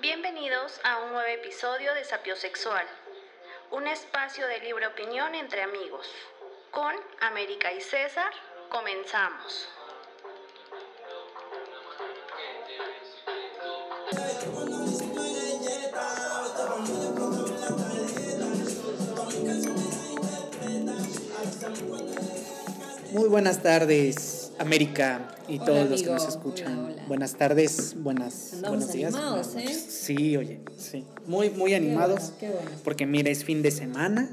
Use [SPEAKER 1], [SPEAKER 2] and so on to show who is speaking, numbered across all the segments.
[SPEAKER 1] Bienvenidos a un nuevo episodio de Sapiosexual, un espacio de libre opinión entre amigos. Con América y César, comenzamos.
[SPEAKER 2] Muy buenas tardes, América y
[SPEAKER 3] Hola,
[SPEAKER 2] todos los que nos escuchan. Buenas tardes, buenas,
[SPEAKER 3] Andamos
[SPEAKER 2] buenos días.
[SPEAKER 3] animados,
[SPEAKER 2] buenas
[SPEAKER 3] ¿eh?
[SPEAKER 2] Sí, oye, sí. Muy, muy animados.
[SPEAKER 3] Qué bueno, qué bueno.
[SPEAKER 2] Porque mira, es fin de semana,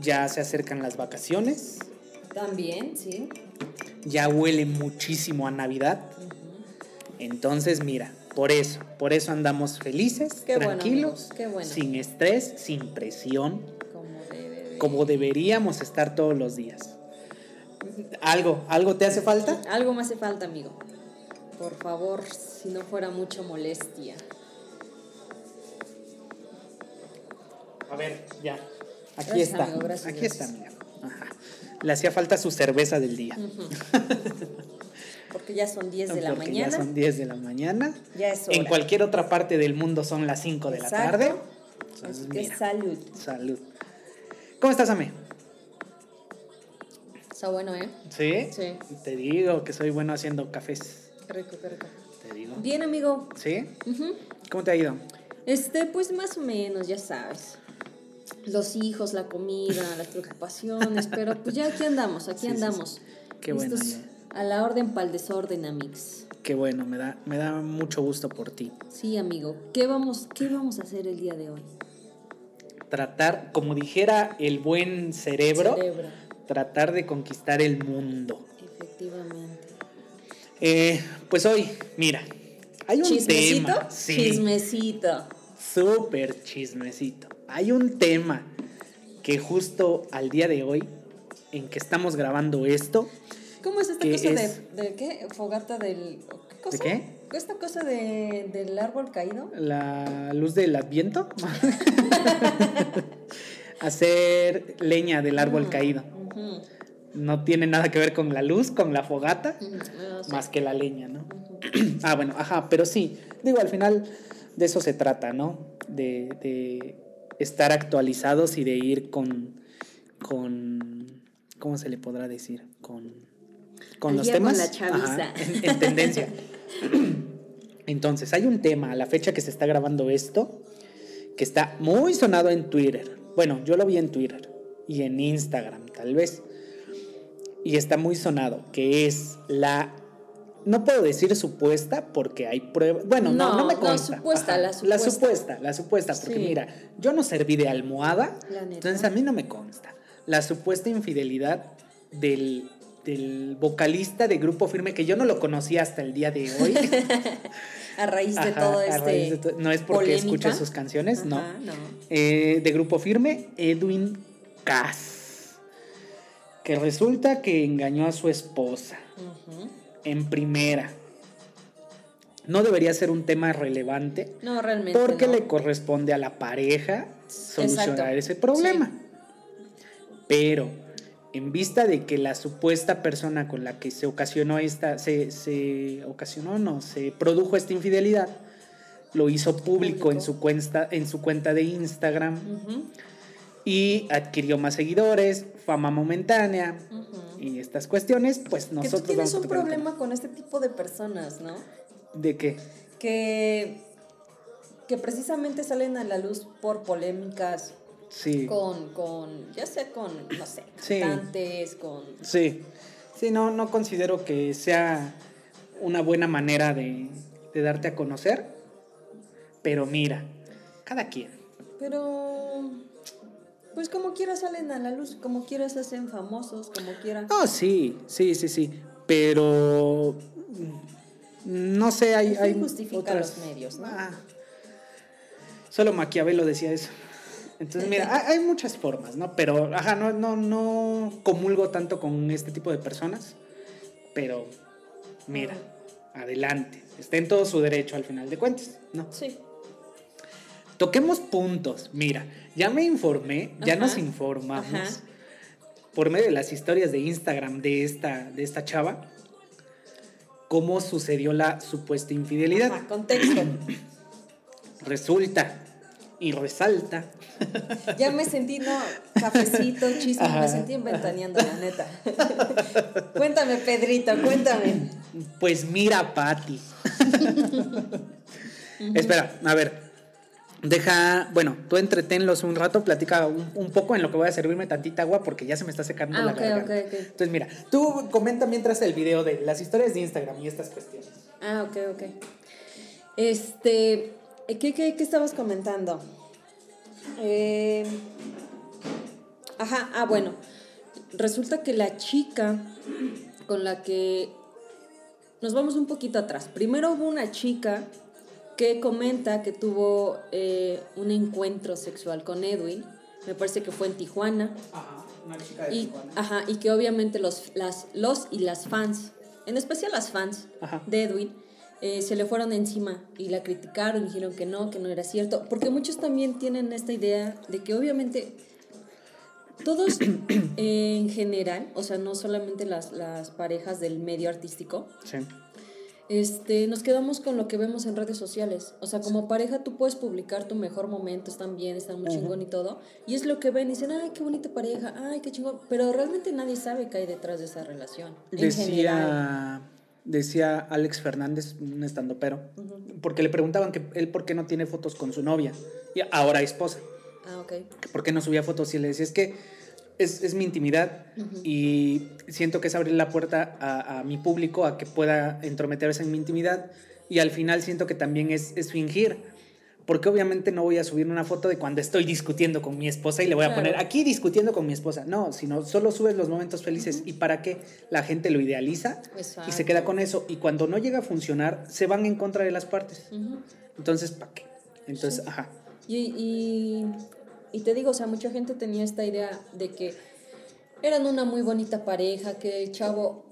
[SPEAKER 2] ya se acercan las vacaciones,
[SPEAKER 3] También, sí.
[SPEAKER 2] ya huele muchísimo a Navidad. Entonces, mira, por eso, por eso andamos felices,
[SPEAKER 3] Qué
[SPEAKER 2] tranquilos,
[SPEAKER 3] amigos, qué bueno.
[SPEAKER 2] sin estrés, sin presión,
[SPEAKER 3] Como debe de-
[SPEAKER 2] como deberíamos estar todos los días. ¿Algo, algo te hace falta?
[SPEAKER 3] Algo me hace falta, amigo. Por favor, si no fuera mucho molestia.
[SPEAKER 2] A ver, ya. Aquí
[SPEAKER 3] Gracias,
[SPEAKER 2] está.
[SPEAKER 3] amigo, gracias,
[SPEAKER 2] Aquí
[SPEAKER 3] gracias.
[SPEAKER 2] está, amigo. Ajá. Le hacía falta su cerveza del día.
[SPEAKER 3] Porque ya son 10 de la
[SPEAKER 2] Porque
[SPEAKER 3] mañana.
[SPEAKER 2] Ya son 10 de la mañana.
[SPEAKER 3] Ya es hora.
[SPEAKER 2] En cualquier otra parte del mundo son las 5 de la tarde.
[SPEAKER 3] Así que
[SPEAKER 2] mira,
[SPEAKER 3] salud.
[SPEAKER 2] salud. ¿Cómo estás, Ame?
[SPEAKER 3] Está bueno, ¿eh?
[SPEAKER 2] ¿Sí?
[SPEAKER 3] Sí.
[SPEAKER 2] Te digo que soy bueno haciendo cafés.
[SPEAKER 3] Qué rico, qué rico.
[SPEAKER 2] Te digo.
[SPEAKER 3] Bien, amigo.
[SPEAKER 2] ¿Sí?
[SPEAKER 3] Ujú.
[SPEAKER 2] ¿Cómo te ha ido?
[SPEAKER 3] Este, pues más o menos, ya sabes. Los hijos, la comida, las preocupaciones, pero pues ya aquí andamos, aquí
[SPEAKER 2] Sí, sí, sí.
[SPEAKER 3] andamos.
[SPEAKER 2] Qué bueno,
[SPEAKER 3] A la orden para el desorden, amigos.
[SPEAKER 2] Qué bueno, me da, me da mucho gusto por ti.
[SPEAKER 3] Sí, amigo. ¿Qué vamos, ¿Qué vamos a hacer el día de hoy?
[SPEAKER 2] Tratar, como dijera el buen cerebro,
[SPEAKER 3] Cerebro.
[SPEAKER 2] Tratar de conquistar el mundo.
[SPEAKER 3] Efectivamente.
[SPEAKER 2] Eh, pues hoy, mira, hay un
[SPEAKER 3] ¿Chismecito?
[SPEAKER 2] tema. Sí,
[SPEAKER 3] Chismecito.
[SPEAKER 2] súper chismecito. Hay un tema que justo al día de hoy, en que estamos grabando esto,
[SPEAKER 3] ¿Cómo es esta
[SPEAKER 2] ¿Qué
[SPEAKER 3] cosa
[SPEAKER 2] es?
[SPEAKER 3] de, de qué? Fogata del... ¿Qué cosa?
[SPEAKER 2] qué?
[SPEAKER 3] ¿Esta cosa de, del árbol caído?
[SPEAKER 2] la luz del adviento, hacer leña del árbol
[SPEAKER 3] Mm.
[SPEAKER 2] caído. No tiene nada que ver con la luz, con la fogata, más que la leña, ¿no? ah, bueno, ajá, pero sí, digo, al final de eso se trata, ¿no? De, de estar actualizados y de ir con, con, ¿cómo se le podrá decir? Con, con los
[SPEAKER 3] día con
[SPEAKER 2] temas.
[SPEAKER 3] la chaviza.
[SPEAKER 2] Ajá, en, en tendencia. Entonces, hay un tema a la fecha que se está grabando esto, que está muy sonado en Twitter. Bueno, yo lo vi en Twitter y en Instagram, tal vez. Y está muy sonado, que es la... No puedo decir supuesta porque hay pruebas. Bueno, no, no,
[SPEAKER 3] No,
[SPEAKER 2] me
[SPEAKER 3] no,
[SPEAKER 2] consta.
[SPEAKER 3] supuesta, la
[SPEAKER 2] La
[SPEAKER 3] supuesta.
[SPEAKER 2] supuesta, la supuesta. Porque
[SPEAKER 3] Sí.
[SPEAKER 2] mira, yo no serví de almohada,
[SPEAKER 3] La
[SPEAKER 2] entonces a mí no me consta. La supuesta infidelidad del, del vocalista de Grupo Firme, que yo no lo conocía hasta el día de hoy.
[SPEAKER 3] A raíz de
[SPEAKER 2] Ajá,
[SPEAKER 3] todo este...
[SPEAKER 2] raíz de to- no es porque
[SPEAKER 3] polémica.
[SPEAKER 2] escuche sus canciones, no. Eh, de Grupo Firme, Edwin Cass. Que resulta que engañó a su esposa en primera. No debería ser un tema relevante
[SPEAKER 3] No, realmente
[SPEAKER 2] porque
[SPEAKER 3] no.
[SPEAKER 2] le corresponde a la pareja solucionar
[SPEAKER 3] Exacto.
[SPEAKER 2] ese problema. Pero en vista de que la supuesta persona con la que se ocasionó esta, se, se ocasionó, no, se produjo esta infidelidad, lo hizo público, en su cuenta, en su cuenta de Instagram y adquirió más seguidores, fama momentánea y estas cuestiones, pues
[SPEAKER 3] Que
[SPEAKER 2] nosotros
[SPEAKER 3] tú tienes
[SPEAKER 2] vamos a
[SPEAKER 3] un problema con este tipo de personas, ¿no?
[SPEAKER 2] ¿De qué?
[SPEAKER 3] Que, que precisamente salen a la luz por polémicas
[SPEAKER 2] Sí.
[SPEAKER 3] con, con ya sea con, no sé,
[SPEAKER 2] Sí.
[SPEAKER 3] cantantes, con...
[SPEAKER 2] Sí, sí, no, no considero que sea una buena manera de, de darte a conocer, pero mira, cada quien.
[SPEAKER 3] Pero, pues como quiera salen a la luz, como quiera se hacen famosos, como quiera.
[SPEAKER 2] No, sí, sí, sí, sí, pero mm, no sé, hay,
[SPEAKER 3] fin
[SPEAKER 2] hay
[SPEAKER 3] justifica
[SPEAKER 2] otras-
[SPEAKER 3] los medios, ¿no?
[SPEAKER 2] Ah, solo Maquiavelo decía eso. Entonces, mira, hay, hay muchas formas, ¿no? Pero, ajá, no, no, no comulgo tanto con este tipo de personas, pero mira, adelante, está en todo su derecho al final de cuentas, ¿no?
[SPEAKER 3] Sí.
[SPEAKER 2] Toquemos puntos. Mira, ya me informé, ya
[SPEAKER 3] Ajá,
[SPEAKER 2] nos informamos
[SPEAKER 3] ajá.
[SPEAKER 2] por medio de las historias de Instagram de esta, de esta chava cómo sucedió la supuesta infidelidad.
[SPEAKER 3] Ajá, contexto.
[SPEAKER 2] Resulta y resalta.
[SPEAKER 3] Ya me sentí, no, cafecito, chisme,
[SPEAKER 2] Ajá.
[SPEAKER 3] me sentí inventaneando, la neta. cuéntame, Pedrito, cuéntame.
[SPEAKER 2] Pues mira, Patti. Espera, a ver. Deja, bueno, tú entretenlos un rato, platica un, un poco en lo que voy a servirme tantita agua porque ya se me está secando
[SPEAKER 3] Ah,
[SPEAKER 2] la
[SPEAKER 3] ok,
[SPEAKER 2] garganta.
[SPEAKER 3] ok, ok.
[SPEAKER 2] Entonces, mira, tú comenta mientras el video de las historias de Instagram y estas cuestiones.
[SPEAKER 3] Ah, ok, ok. Este, ¿qué, qué, qué estabas comentando? Eh, ajá, ah, bueno. Resulta que la chica con la que nos vamos un poquito atrás. Primero hubo una chica que comenta que tuvo eh, un encuentro sexual con Edwin. Me parece que fue en Tijuana.
[SPEAKER 2] Ajá, una chica de
[SPEAKER 3] Y,
[SPEAKER 2] Tijuana.
[SPEAKER 3] ajá, y que obviamente los, las, los y las fans, en especial las fans
[SPEAKER 2] Ajá.
[SPEAKER 3] de Edwin, eh, se le fueron encima y la criticaron, dijeron que no, que no era cierto, porque muchos también tienen esta idea de que obviamente todos eh, en general, o sea, no solamente las, las parejas del medio artístico,
[SPEAKER 2] Sí.
[SPEAKER 3] Este, nos quedamos con lo que vemos en redes sociales. O sea, como pareja tú puedes publicar tu mejor momento, están bien, están muy chingón y todo. Y es lo que ven y dicen, ay, qué bonita pareja, ay, qué chingón. Pero realmente nadie sabe qué hay detrás de esa relación.
[SPEAKER 2] Decía, decía Alex Fernández, un estandopero, porque le preguntaban que él por qué no tiene fotos con su novia, y ahora esposa,
[SPEAKER 3] Ah, ok.
[SPEAKER 2] por qué no subía fotos y le decía, es que es, es mi intimidad y siento que es abrir la puerta a, a mi público a que pueda entrometerse en mi intimidad y al final siento que también es, es fingir. Porque obviamente no voy a subir una foto de cuando estoy discutiendo con mi esposa y le voy a poner aquí discutiendo con mi esposa. No, sino solo subes los momentos felices. ¿Y para qué? La gente lo idealiza y se queda con eso. Y cuando no llega a funcionar, se van en contra de las partes. Entonces, ¿para qué? Entonces,
[SPEAKER 3] Sí.
[SPEAKER 2] ajá.
[SPEAKER 3] Y, y, y te digo, o sea, mucha gente tenía esta idea de que eran una muy bonita pareja, que el chavo...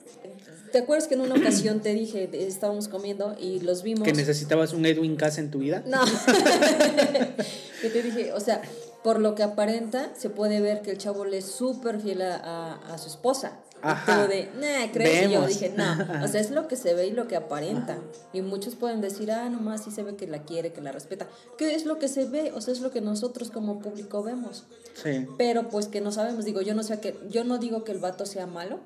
[SPEAKER 3] ¿Te acuerdas que en una ocasión te dije, estábamos comiendo y los vimos?
[SPEAKER 2] Que necesitabas un Edwin Cass en tu vida.
[SPEAKER 3] No. que te dije, o sea, por lo que aparenta, se puede ver que el chavo le es súper fiel a, a- a su esposa.
[SPEAKER 2] Ajá.
[SPEAKER 3] De, nah, ¿crees? Y yo dije, no. O sea, es lo que se ve y lo que aparenta. Y muchos pueden decir, ah, nomás sí se ve que la quiere, que la respeta. ¿Qué es lo que se ve? O sea, es lo que nosotros como público vemos.
[SPEAKER 2] Sí.
[SPEAKER 3] Pero pues que no sabemos. Digo, yo no sé que, yo no digo que el vato sea malo,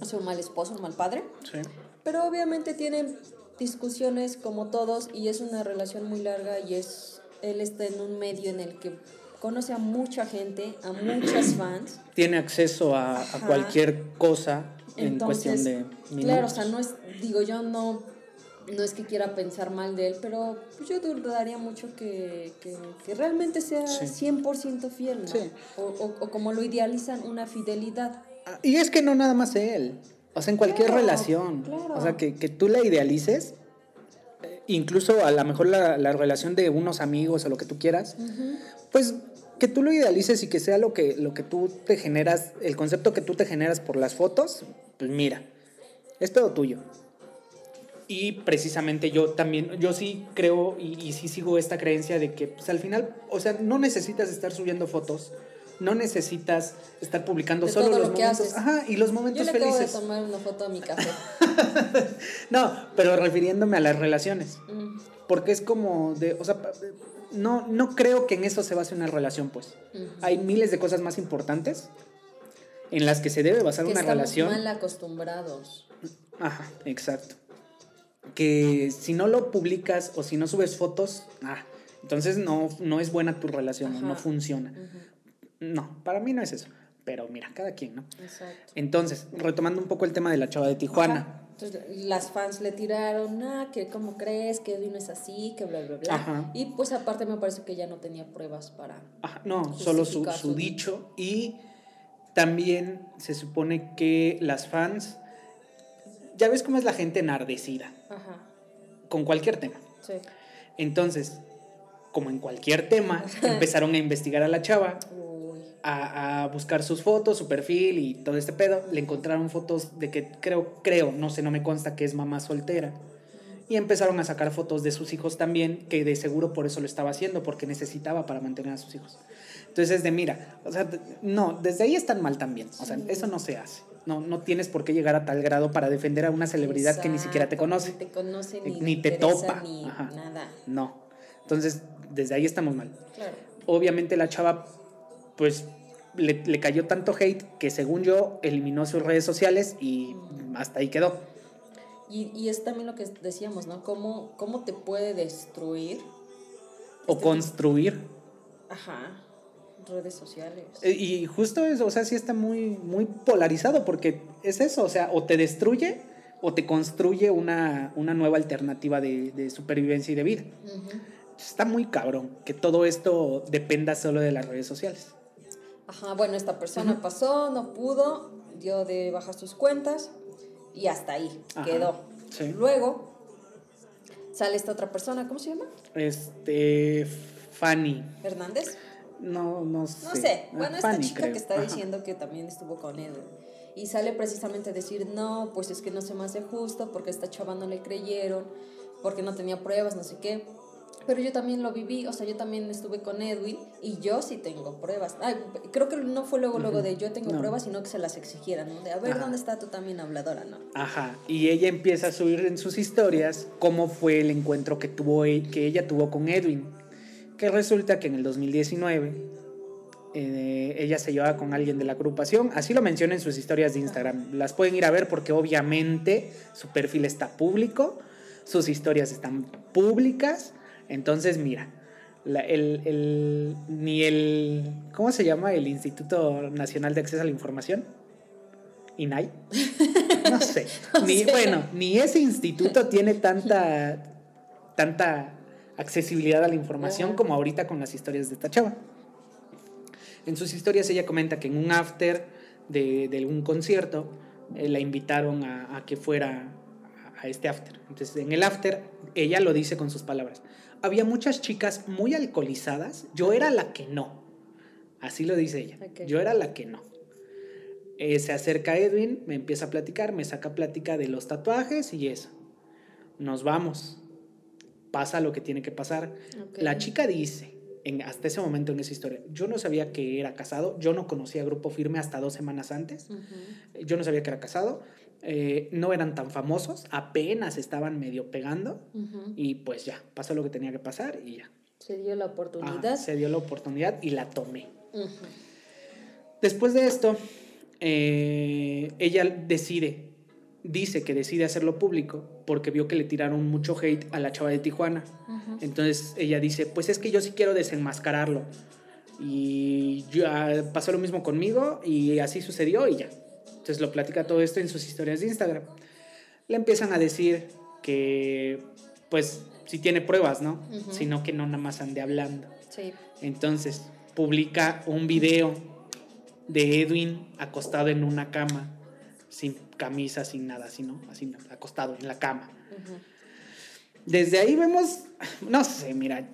[SPEAKER 3] o sea, un mal esposo, un mal padre.
[SPEAKER 2] sí.
[SPEAKER 3] Pero obviamente tienen discusiones como todos y es una relación muy larga y es él está en un medio en el que conoce a mucha gente, a muchas fans.
[SPEAKER 2] Tiene acceso a, cualquier cosa en
[SPEAKER 3] Entonces,
[SPEAKER 2] cuestión de minutos.
[SPEAKER 3] claro, o sea, no es digo yo no no es que quiera pensar mal de él, pero pues, yo dudaría mucho que, que, que realmente sea
[SPEAKER 2] Sí.
[SPEAKER 3] 100% fiel, ¿no?
[SPEAKER 2] Sí.
[SPEAKER 3] O, o- o como lo idealizan, una fidelidad.
[SPEAKER 2] Ah, Y es que no nada más él. O sea, en cualquier
[SPEAKER 3] Claro,
[SPEAKER 2] relación.
[SPEAKER 3] claro.
[SPEAKER 2] O sea, que, que tú la idealices. eh, Incluso a lo mejor la, la relación de unos amigos o lo que tú quieras. Pues que tú lo idealices y que sea lo que, lo que tú te generas, el concepto que tú te generas por las fotos, pues mira, es todo tuyo. Y precisamente yo también, yo sí creo y, y sí sigo esta creencia de que pues, al final, o sea, no necesitas estar subiendo fotos, no necesitas estar publicando
[SPEAKER 3] De
[SPEAKER 2] solo
[SPEAKER 3] todo
[SPEAKER 2] los
[SPEAKER 3] lo que
[SPEAKER 2] momentos,
[SPEAKER 3] haces.
[SPEAKER 2] ajá, y los
[SPEAKER 3] Yo
[SPEAKER 2] momentos
[SPEAKER 3] le acabo de
[SPEAKER 2] felices.
[SPEAKER 3] tomar una foto a mi café.
[SPEAKER 2] No, pero refiriéndome a las relaciones.
[SPEAKER 3] Mm,
[SPEAKER 2] Porque es como de, o sea, no, no creo que en eso se base una relación, pues. Hay miles de cosas más importantes en las que se debe basar
[SPEAKER 3] que
[SPEAKER 2] una
[SPEAKER 3] estamos
[SPEAKER 2] relación.
[SPEAKER 3] mal acostumbrados.
[SPEAKER 2] Ajá, exacto. Que si no lo publicas o si no subes fotos, ah, entonces no, no es buena tu relación,
[SPEAKER 3] Ajá.
[SPEAKER 2] no funciona. No, para mí no es eso. Pero mira, cada quien, ¿no?
[SPEAKER 3] Exacto.
[SPEAKER 2] Entonces, retomando un poco el tema de la chava de Tijuana.
[SPEAKER 3] Ajá. Entonces, las fans le tiraron, ah, que cómo crees, que Edwin es así, que bla, bla, bla.
[SPEAKER 2] Ajá.
[SPEAKER 3] Y pues aparte me parece que ya no tenía pruebas para...
[SPEAKER 2] Ajá, no, solo su, su
[SPEAKER 3] su-
[SPEAKER 2] dicho. Y también se supone que las fans. Ya ves cómo es la gente enardecida
[SPEAKER 3] Ajá,
[SPEAKER 2] con cualquier tema.
[SPEAKER 3] sí.
[SPEAKER 2] Entonces, como en cualquier tema, empezaron a investigar a la chava. A, a buscar sus fotos, su perfil y todo este pedo. Le encontraron fotos de que creo, creo, no sé, no me consta que es mamá soltera. Y empezaron a sacar fotos de sus hijos también, que de seguro por eso lo estaba haciendo, porque necesitaba para mantener a sus hijos. Entonces es de, mira, o sea, no, desde ahí están mal también. O sea, eso no se hace. No, no tienes por qué llegar a tal grado para defender a una celebridad que ni siquiera te conoce.
[SPEAKER 3] Ni te conoce, ni,
[SPEAKER 2] Ni te
[SPEAKER 3] interesa,
[SPEAKER 2] topa.
[SPEAKER 3] Ni
[SPEAKER 2] Ajá.
[SPEAKER 3] nada.
[SPEAKER 2] No. Entonces, desde ahí estamos mal.
[SPEAKER 3] Claro.
[SPEAKER 2] Obviamente la chava, pues, le, le cayó tanto hate que según yo eliminó sus redes sociales y hasta ahí quedó.
[SPEAKER 3] Y, y es también lo que decíamos, ¿no? ¿Cómo, cómo te puede destruir?
[SPEAKER 2] O
[SPEAKER 3] Este-
[SPEAKER 2] construir.
[SPEAKER 3] Ajá. Redes sociales.
[SPEAKER 2] Eh, Y justo eso, o sea, sí está muy, muy polarizado porque es eso, o sea, o te destruye o te construye una, una nueva alternativa de, de supervivencia y de vida. Está muy cabrón que todo esto dependa solo de las redes sociales.
[SPEAKER 3] Ajá, bueno, esta persona pasó, no pudo, dio de baja sus cuentas y hasta ahí
[SPEAKER 2] Ajá,
[SPEAKER 3] quedó.
[SPEAKER 2] sí.
[SPEAKER 3] Luego sale esta otra persona, ¿cómo se llama?
[SPEAKER 2] Este, Fanny,
[SPEAKER 3] Hernández.
[SPEAKER 2] no, no sé.
[SPEAKER 3] No sé.
[SPEAKER 2] Ah,
[SPEAKER 3] Bueno, esta chica
[SPEAKER 2] creo.
[SPEAKER 3] que está diciendo que también estuvo con él. Y sale precisamente a decir, no, pues es que no se me hace justo porque a esta chava no le creyeron, porque no tenía pruebas, no sé qué. Pero yo también lo viví, o sea, yo también estuve con Edwin y yo sí tengo pruebas. Ay, creo que no fue luego, luego de yo tengo
[SPEAKER 2] No.
[SPEAKER 3] pruebas, sino que se las exigieran, ¿no? De a ver,
[SPEAKER 2] Ajá.
[SPEAKER 3] ¿dónde está tú también habladora, no?
[SPEAKER 2] Ajá, y ella empieza a subir en sus historias cómo fue el encuentro que, tuvo, e- que ella tuvo con Edwin. Que resulta que en el 2019 eh, ella se llevaba con alguien de la agrupación. Así lo menciona en sus historias de Instagram. Las pueden ir a ver porque obviamente su perfil está público, sus historias están públicas. Entonces, mira, la- el, el- ni el. ¿Cómo se llama? El Instituto Nacional de Acceso a la Información. INAI. No sé. Ni, Bueno, ni ese instituto tiene tanta, tanta accesibilidad a la información
[SPEAKER 3] Ajá.
[SPEAKER 2] como ahorita con las historias de esta chava. En sus historias ella comenta que en un after de, de un concierto eh, la invitaron a, a que fuera a este after. Entonces en el after ella lo dice con sus palabras. Había muchas chicas muy alcoholizadas, yo era la que no. Así lo dice ella. Yo era la que no. Eh, se acerca Edwin, me empieza a platicar, me saca plática de los tatuajes y eso. Nos vamos. Pasa lo que tiene que pasar. La chica dice, en, hasta ese momento en esa historia, yo no sabía que era casado, yo no conocía Grupo Firme hasta dos semanas antes, yo no sabía que era casado, eh, no eran tan famosos, apenas estaban medio pegando y pues ya, pasó lo que tenía que pasar y ya.
[SPEAKER 3] Se dio la oportunidad.
[SPEAKER 2] se dio la oportunidad y la tomé. Después de esto, eh, ella decide, dice que decide hacerlo público porque vio que le tiraron mucho hate a la chava de Tijuana. Entonces ella dice, pues es que yo sí quiero desenmascararlo. Y ya pasó lo mismo conmigo y así sucedió y ya. Entonces lo platica todo esto en sus historias de Instagram. Le empiezan a decir que, pues, si tiene pruebas, ¿no? Sino que no nada más ande hablando.
[SPEAKER 3] Sí.
[SPEAKER 2] Entonces publica un video de Edwin acostado en una cama, sin camisa, sin nada, sino así acostado en la cama. Desde ahí vemos, no sé, mira,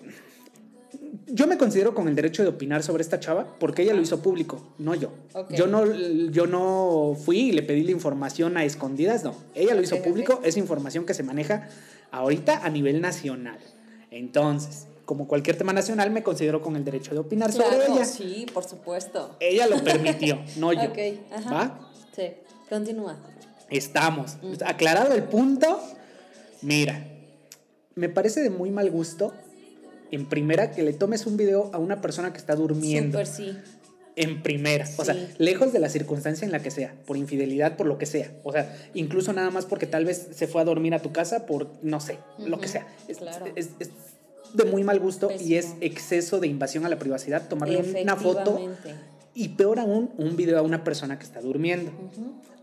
[SPEAKER 2] yo me considero con el derecho de opinar sobre esta chava porque ella lo hizo público, no yo. Yo no yo no fui y le pedí la información a escondidas, no. Ella lo hizo público, es información que se maneja ahorita a nivel nacional. Entonces, como cualquier tema nacional, me considero con el derecho de opinar sobre
[SPEAKER 3] Claro,
[SPEAKER 2] ella.
[SPEAKER 3] sí, por supuesto.
[SPEAKER 2] Ella lo permitió, no yo.
[SPEAKER 3] Ajá.
[SPEAKER 2] ¿Va?
[SPEAKER 3] Sí, continúa.
[SPEAKER 2] Estamos. Aclarado el punto. Mira, me parece de muy mal gusto, en primera, que le tomes un video a una persona que está durmiendo.
[SPEAKER 3] Sí.
[SPEAKER 2] En primera. O sea, lejos de la circunstancia en la que sea, por infidelidad, por lo que sea. O sea, incluso nada más porque tal vez se fue a dormir a tu casa por, no sé, lo que sea. Es,
[SPEAKER 3] claro.
[SPEAKER 2] es- es de muy mal gusto y es exceso de invasión a la privacidad tomarle una foto y peor aún, un video a una persona que está durmiendo.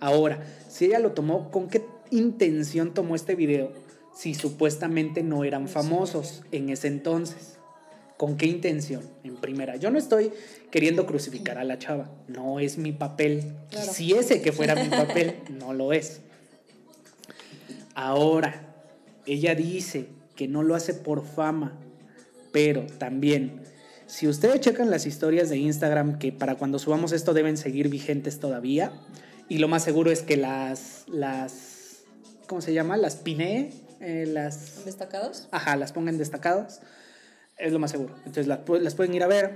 [SPEAKER 2] Ahora, si ella lo tomó, ¿con qué intención tomó este video si supuestamente no eran famosos en ese entonces? ¿Con qué intención? En primera, yo no estoy queriendo crucificar a la chava, no es mi papel.
[SPEAKER 3] Claro.
[SPEAKER 2] Quisiese que fuera mi papel, no lo es. Ahora, ella dice que no lo hace por fama, pero también, si ustedes checan las historias de Instagram, que para cuando subamos esto deben seguir vigentes todavía, y lo más seguro es que las, las ¿cómo se llama? Las pinee, eh, las...
[SPEAKER 3] ¿Destacados?
[SPEAKER 2] Ajá, las pongan destacados. Es lo más seguro. Entonces las, pu- las pueden ir a ver.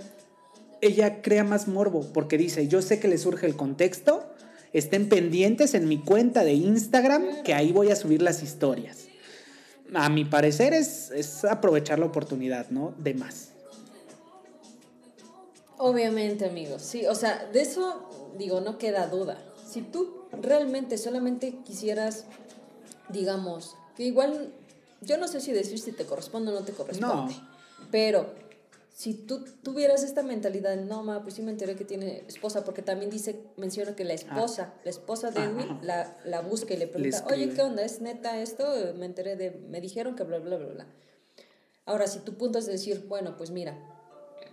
[SPEAKER 2] Ella crea más morbo porque dice, yo sé que le surge el contexto Estén pendientes en mi cuenta de Instagram, que ahí voy a subir las historias. A mi parecer es, es aprovechar la oportunidad, ¿no? De más.
[SPEAKER 3] Obviamente, amigos. Sí, o sea, de eso, digo, no queda duda. Si tú realmente solamente quisieras, digamos, que igual, yo no sé si decir si te corresponde o no te corresponde, pero si tú tuvieras esta mentalidad, no, ma, pues sí me enteré que tiene esposa, porque también dice, menciona que la esposa, la esposa de Edwin, la, la busca y le pregunta, oye, ¿qué onda? ¿Es neta esto? Me enteré de, me dijeron que bla, bla, bla, bla. Ahora, si tu punto es decir, bueno, pues mira,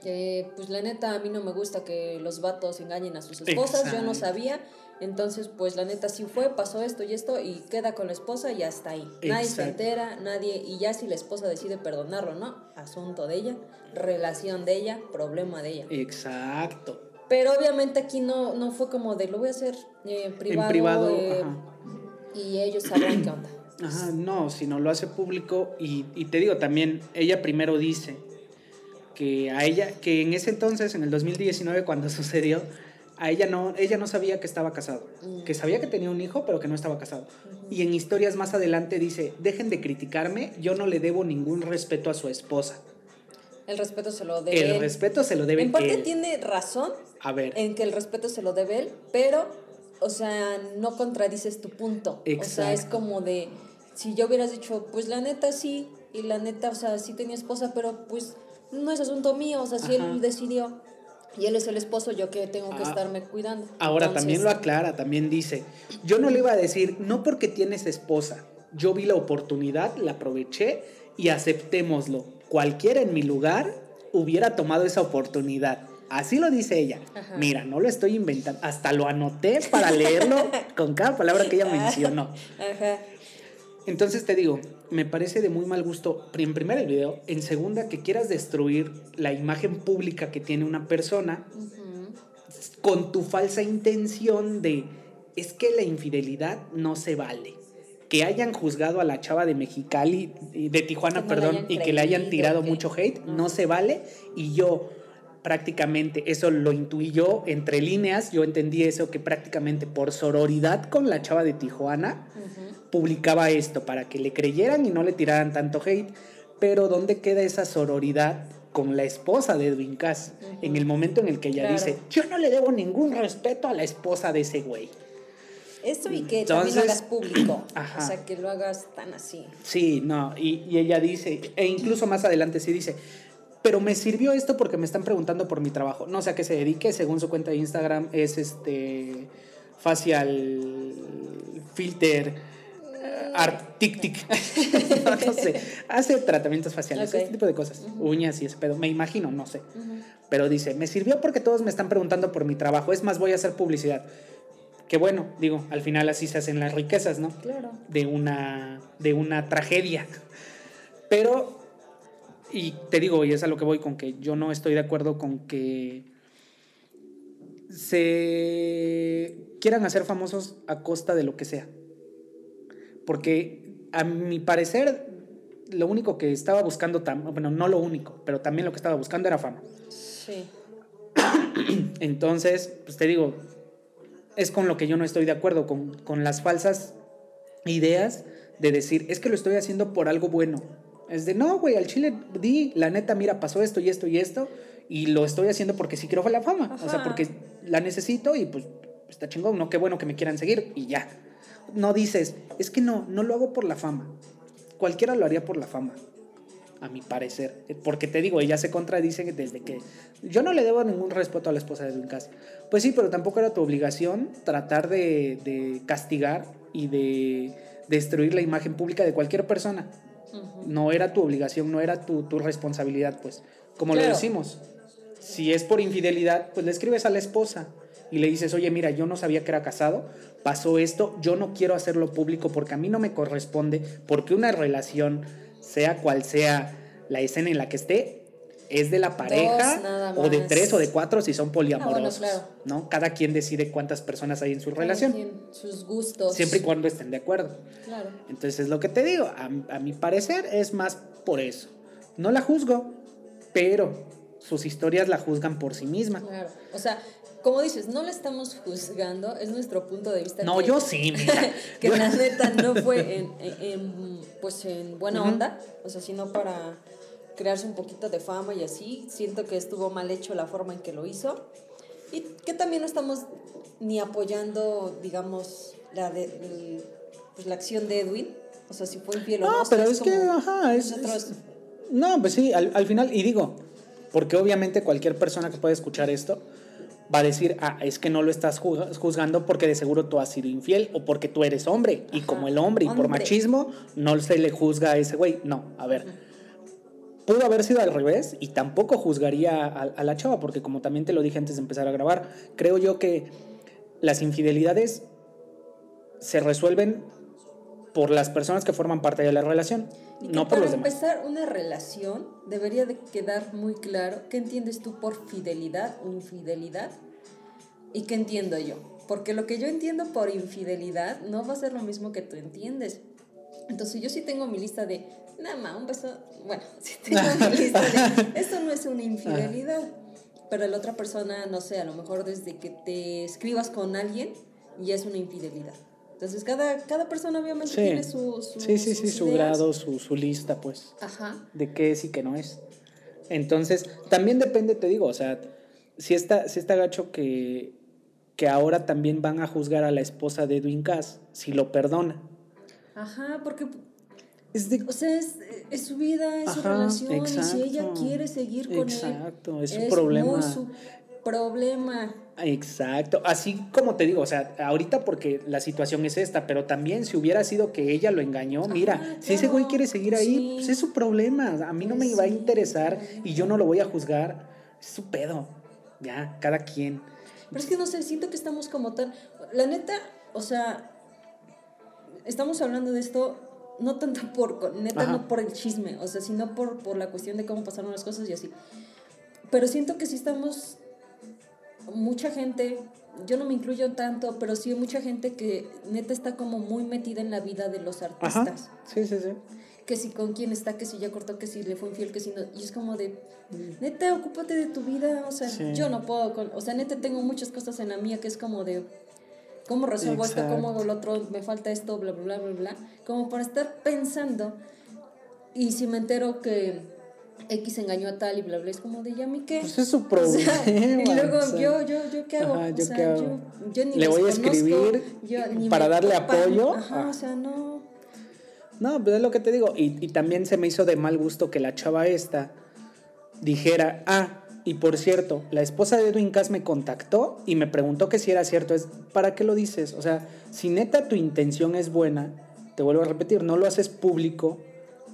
[SPEAKER 3] eh, pues la neta a mí no me gusta que los vatos engañen a sus esposas, yo no sabía, entonces, pues la neta sí fue, pasó esto y esto y queda con la esposa y hasta ahí. Nadie se entera, nadie, y ya si la esposa decide perdonarlo, ¿no? Asunto de ella, relación de ella, problema de ella.
[SPEAKER 2] Exacto.
[SPEAKER 3] Pero obviamente aquí no, no fue como de lo voy a hacer eh, privado. En privado, eh, Y ellos sabrán qué onda.
[SPEAKER 2] Ajá, no, sino lo hace público y, y te digo también, ella primero dice que a ella, que en ese entonces, en el 2019, cuando sucedió, a ella no, ella no sabía que estaba casado, mm. que sabía que tenía un hijo, pero que no estaba casado. Y en historias más adelante dice, dejen de criticarme, yo no le debo ningún respeto a su esposa.
[SPEAKER 3] El respeto se lo debe.
[SPEAKER 2] El respeto se lo debe
[SPEAKER 3] En parte tiene razón.
[SPEAKER 2] A ver.
[SPEAKER 3] En que el respeto se lo debe él, pero, o sea, no contradices tu punto. O sea, es como de, si yo hubieras dicho, pues la neta sí, y la neta, o sea, sí tenía esposa, pero pues no es asunto mío, o sea, si él decidió y él es el esposo, yo que tengo que ah. estarme cuidando.
[SPEAKER 2] Ahora también lo aclara, también dice, yo no le iba a decir, no porque tienes esposa, yo vi la oportunidad, la aproveché y aceptémoslo. Cualquiera en mi lugar hubiera tomado esa oportunidad. Así lo dice ella. Mira, no lo estoy inventando. Hasta lo anoté para leerlo con cada palabra que ella mencionó. Ajá. Entonces te digo, me parece de muy mal gusto, en primera el video, en segunda que quieras destruir la imagen pública que tiene una persona con tu falsa intención de, es que la infidelidad no se vale. Que hayan juzgado a la chava de Mexicali, de Tijuana, perdón, y que le hayan tirado mucho hate, no se vale. Y yo prácticamente, eso lo intuí yo entre líneas, yo entendí eso que prácticamente por sororidad con la chava de Tijuana, publicaba esto para que le creyeran y no le tiraran tanto hate. Pero ¿dónde queda esa sororidad con la esposa de Edwin Cass? En el momento en el que ella dice, yo no le debo ningún respeto a la esposa de ese güey.
[SPEAKER 3] Eso y que también lo hagas público. O sea, que lo hagas tan así.
[SPEAKER 2] Sí, no. Y, y ella dice, e incluso más adelante sí dice, pero me sirvió esto porque me están preguntando por mi trabajo. No sé a qué se dedique, según su cuenta de Instagram, es este facial filter art tic tic. no, sé. Hace tratamientos faciales, ese tipo de cosas. Uñas y ese pedo. Me imagino, no sé. Pero dice, me sirvió porque todos me están preguntando por mi trabajo. Es más, voy a hacer publicidad. Que bueno, digo, al final así se hacen las riquezas, ¿no?
[SPEAKER 3] Claro.
[SPEAKER 2] De una, de una tragedia. Pero, y te digo, y es a lo que voy con que yo no estoy de acuerdo con que se quieran hacer famosos a costa de lo que sea. Porque a mi parecer, lo único que estaba buscando, bueno, no lo único, pero también lo que estaba buscando era fama.
[SPEAKER 3] Sí.
[SPEAKER 2] Entonces, pues te digo, es con lo que yo no estoy de acuerdo, con, con las falsas ideas de decir, es que lo estoy haciendo por algo bueno. Es de, no, güey, al chile di, la neta, mira, pasó esto y esto y esto, y lo estoy haciendo porque sí quiero la fama. O sea, porque la necesito y pues está chingón, no, qué bueno que me quieran seguir y ya no dices, es que no, no lo hago por la fama. Cualquiera lo haría por la fama, a mi parecer. Porque te digo, ella se contradice desde que yo no le debo ningún respeto a la esposa de Lucas. Pues sí, pero tampoco era tu obligación tratar de, castigar y de destruir la imagen pública de cualquier persona. No era tu obligación, no era tu, responsabilidad, pues. Como lo decimos, si es por infidelidad, pues le escribes a la esposa y le dices, oye, mira, yo no sabía que era casado, pasó esto, yo no quiero hacerlo público porque a mí no me corresponde, porque una relación, sea cual sea la escena en la que esté, es de la pareja o de tres o de cuatro si son poliamorosos, ah, ¿no? Cada quien decide cuántas personas hay en su relación.
[SPEAKER 3] sus gustos.
[SPEAKER 2] Siempre y cuando estén de acuerdo.
[SPEAKER 3] Claro.
[SPEAKER 2] Entonces es lo que te digo, a, a mi parecer es más por eso. No la juzgo, pero sus historias la juzgan por sí misma.
[SPEAKER 3] Claro. O sea, como dices, no la estamos juzgando, es nuestro punto de vista.
[SPEAKER 2] No,
[SPEAKER 3] que-
[SPEAKER 2] yo sí, mira.
[SPEAKER 3] que la neta no fue en, en- en, pues en buena onda, o sea, sino para crearse un poquito de fama y así. Siento que estuvo mal hecho la forma en que lo hizo. Y que también no estamos ni apoyando, digamos, la, de, el- pues, la acción de Edwin. O sea, si fue infiel o no.
[SPEAKER 2] No, pero es que,
[SPEAKER 3] como
[SPEAKER 2] ajá, es, es- No, pues sí, al, al final, y digo, porque obviamente cualquier persona que pueda escuchar esto va a decir, ah, es que no lo estás ju- juzgando porque de seguro tú has sido infiel o porque tú eres hombre. Y
[SPEAKER 3] Ajá,
[SPEAKER 2] como el hombre y por
[SPEAKER 3] hombre.
[SPEAKER 2] machismo, no se le juzga a ese güey. No, a ver. Pudo haber sido al revés y tampoco juzgaría a, a la chava, porque como también te lo dije antes de empezar a grabar, creo yo que las infidelidades se resuelven por las personas que forman parte de la relación,
[SPEAKER 3] Y
[SPEAKER 2] no por
[SPEAKER 3] para
[SPEAKER 2] los demás.
[SPEAKER 3] empezar una relación debería de quedar muy claro qué entiendes tú por fidelidad o infidelidad y qué entiendo yo. Porque lo que yo entiendo por infidelidad no va a ser lo mismo que tú entiendes. Entonces yo sí tengo mi lista de, nada más, un beso, bueno, sí tengo mi lista de, esto no es una infidelidad. Pero la otra persona, no sé, a lo mejor desde que te escribas con alguien ya es una infidelidad. Entonces cada, cada persona obviamente
[SPEAKER 2] Sí.
[SPEAKER 3] tiene su, su-
[SPEAKER 2] sí, sí, sí, su grado, su, su lista, pues,
[SPEAKER 3] Ajá.
[SPEAKER 2] de qué es y qué no es. Entonces, también depende, te digo, o sea, si está, si está gacho que, que ahora también van a juzgar a la esposa de Edwin Cass, si lo perdona.
[SPEAKER 3] Ajá, porque,
[SPEAKER 2] Es de...
[SPEAKER 3] o sea, es, es su vida, es su relación, y si ella
[SPEAKER 2] exacto.
[SPEAKER 3] quiere seguir con
[SPEAKER 2] Exacto,
[SPEAKER 3] él,
[SPEAKER 2] es su problema.
[SPEAKER 3] su problema.
[SPEAKER 2] Exacto, así como te digo, o sea, ahorita porque la situación es esta, pero también si hubiera sido que ella lo engañó, mira,
[SPEAKER 3] Ajá,
[SPEAKER 2] si ese güey quiere seguir ahí,
[SPEAKER 3] sí.
[SPEAKER 2] pues es su problema, a mí no me
[SPEAKER 3] Pues
[SPEAKER 2] va a
[SPEAKER 3] sí,
[SPEAKER 2] interesar y yo no lo voy a juzgar, es su pedo, ya, cada quien.
[SPEAKER 3] Pero es que no sé, siento que estamos como tan... La neta, o sea, estamos hablando de esto no tanto por, neta,
[SPEAKER 2] Ajá.
[SPEAKER 3] no por el chisme, o sea, sino por, por la cuestión de cómo pasaron las cosas y así. Pero siento que sí estamos, mucha gente, yo no me incluyo tanto, pero sí hay mucha gente que neta está como muy metida en la vida de los
[SPEAKER 2] Ajá,
[SPEAKER 3] artistas.
[SPEAKER 2] sí, sí, sí.
[SPEAKER 3] Que si con quién está, que si ya cortó, que si le fue infiel, que si no. Y es como de, neta, ocúpate de tu vida. O sea,
[SPEAKER 2] Sí.
[SPEAKER 3] yo no puedo. Con, o sea, neta, tengo muchas cosas en la mía que es como de, ¿cómo resuelvo esto? ¿Cómo hago lo otro? Me falta esto, bla, bla, bla, bla, bla. Como para estar pensando. Y si me entero que X engañó a tal y bla, bla, es como de, ¿ya mi qué?
[SPEAKER 2] Pues es su
[SPEAKER 3] O
[SPEAKER 2] problema.
[SPEAKER 3] sea, y luego
[SPEAKER 2] o sea,
[SPEAKER 3] yo, yo, yo qué hago.
[SPEAKER 2] ajá,
[SPEAKER 3] o
[SPEAKER 2] ¿yo
[SPEAKER 3] sea,
[SPEAKER 2] qué hago?
[SPEAKER 3] yo, yo ni
[SPEAKER 2] Le voy a escribir
[SPEAKER 3] yo
[SPEAKER 2] para darle
[SPEAKER 3] topan.
[SPEAKER 2] apoyo.
[SPEAKER 3] Ajá,
[SPEAKER 2] Ah.
[SPEAKER 3] o sea, no.
[SPEAKER 2] No, pues es lo que te digo. Y, y también se me hizo de mal gusto que la chava esta dijera, ah, y por cierto, la esposa de Edwin Cass me contactó y me preguntó que si era cierto. Es, ¿para qué lo dices? O sea, si neta tu intención es buena, te vuelvo a repetir, no lo haces público,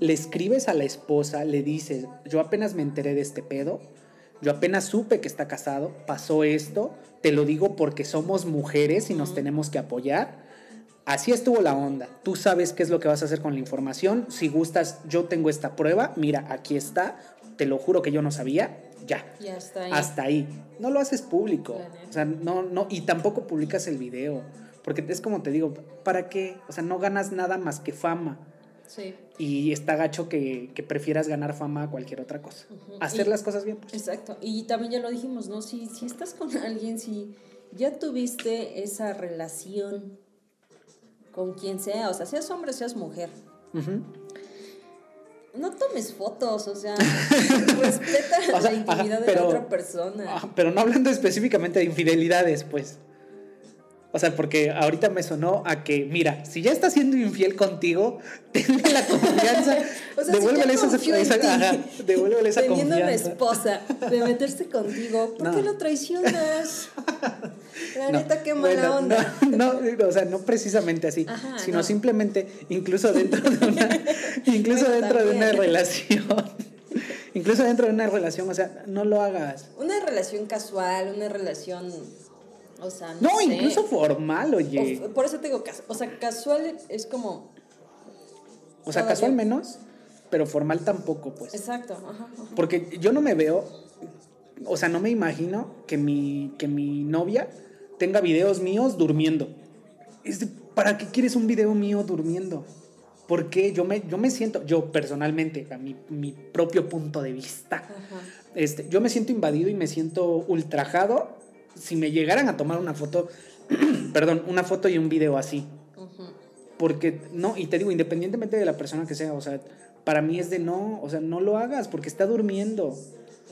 [SPEAKER 2] le escribes a la esposa, le dices, yo apenas me enteré de este pedo, yo apenas supe que está casado, pasó esto, te lo digo porque somos mujeres y nos tenemos que apoyar. Así estuvo la onda. Tú sabes qué es lo que vas a hacer con la información. Si gustas, yo tengo esta prueba. Mira, aquí está. Te lo juro que yo no sabía. Ya.
[SPEAKER 3] Ya está ahí.
[SPEAKER 2] Hasta ahí. No lo haces público. O sea, no, no. Y tampoco publicas el video. Porque es como te digo, ¿para qué? O sea, no ganas nada más que fama.
[SPEAKER 3] Sí.
[SPEAKER 2] Y está gacho que, que prefieras ganar fama a cualquier otra cosa. Hacer
[SPEAKER 3] Y-
[SPEAKER 2] las cosas bien, pues.
[SPEAKER 3] Exacto. Y también ya lo dijimos, ¿no? Si, si estás con alguien, si ya tuviste esa relación con quien sea, o sea, seas hombre, seas mujer. No tomes fotos, o sea, respeta
[SPEAKER 2] O sea,
[SPEAKER 3] la intimidad
[SPEAKER 2] ajá,
[SPEAKER 3] de la otra persona.
[SPEAKER 2] Ah, pero no hablando específicamente de infidelidades, pues. O sea, porque ahorita me sonó a que, mira, si ya está siendo infiel contigo, tenle la confianza,
[SPEAKER 3] O sea, si
[SPEAKER 2] devuélvele
[SPEAKER 3] ya
[SPEAKER 2] esa, esa-
[SPEAKER 3] ti,
[SPEAKER 2] ajá, devuélvele esa
[SPEAKER 3] Teniendo una
[SPEAKER 2] confianza.
[SPEAKER 3] esposa de meterse contigo, ¿por
[SPEAKER 2] No.
[SPEAKER 3] qué lo traicionas? La
[SPEAKER 2] No,
[SPEAKER 3] neta, qué mala
[SPEAKER 2] bueno,
[SPEAKER 3] onda.
[SPEAKER 2] No, no, o sea, no precisamente así,
[SPEAKER 3] Ajá,
[SPEAKER 2] sino
[SPEAKER 3] no.
[SPEAKER 2] simplemente, incluso dentro de una, incluso
[SPEAKER 3] Bueno,
[SPEAKER 2] dentro de una relación, incluso dentro de una relación, o sea, no lo hagas.
[SPEAKER 3] Una relación casual, una relación, o sea, no,
[SPEAKER 2] No,
[SPEAKER 3] sé.
[SPEAKER 2] incluso formal, oye.
[SPEAKER 3] O- por eso te digo, o sea, casual es como,
[SPEAKER 2] O sea, casual menos, pero formal tampoco, pues.
[SPEAKER 3] exacto, ajá, ajá.
[SPEAKER 2] Porque yo no me veo, o sea, no me imagino que mi, que mi novia tenga videos míos durmiendo. Es de, ¿Para qué quieres un video mío durmiendo? Porque yo me, yo me siento, yo personalmente, a mi, mi propio punto de vista,
[SPEAKER 3] Ajá.
[SPEAKER 2] este, yo me siento invadido y me siento ultrajado si me llegaran a tomar una foto, perdón, una foto y un video así. Porque, no, y te digo, independientemente de la persona que sea, o sea, para mí es de no, o sea, no lo hagas porque está durmiendo.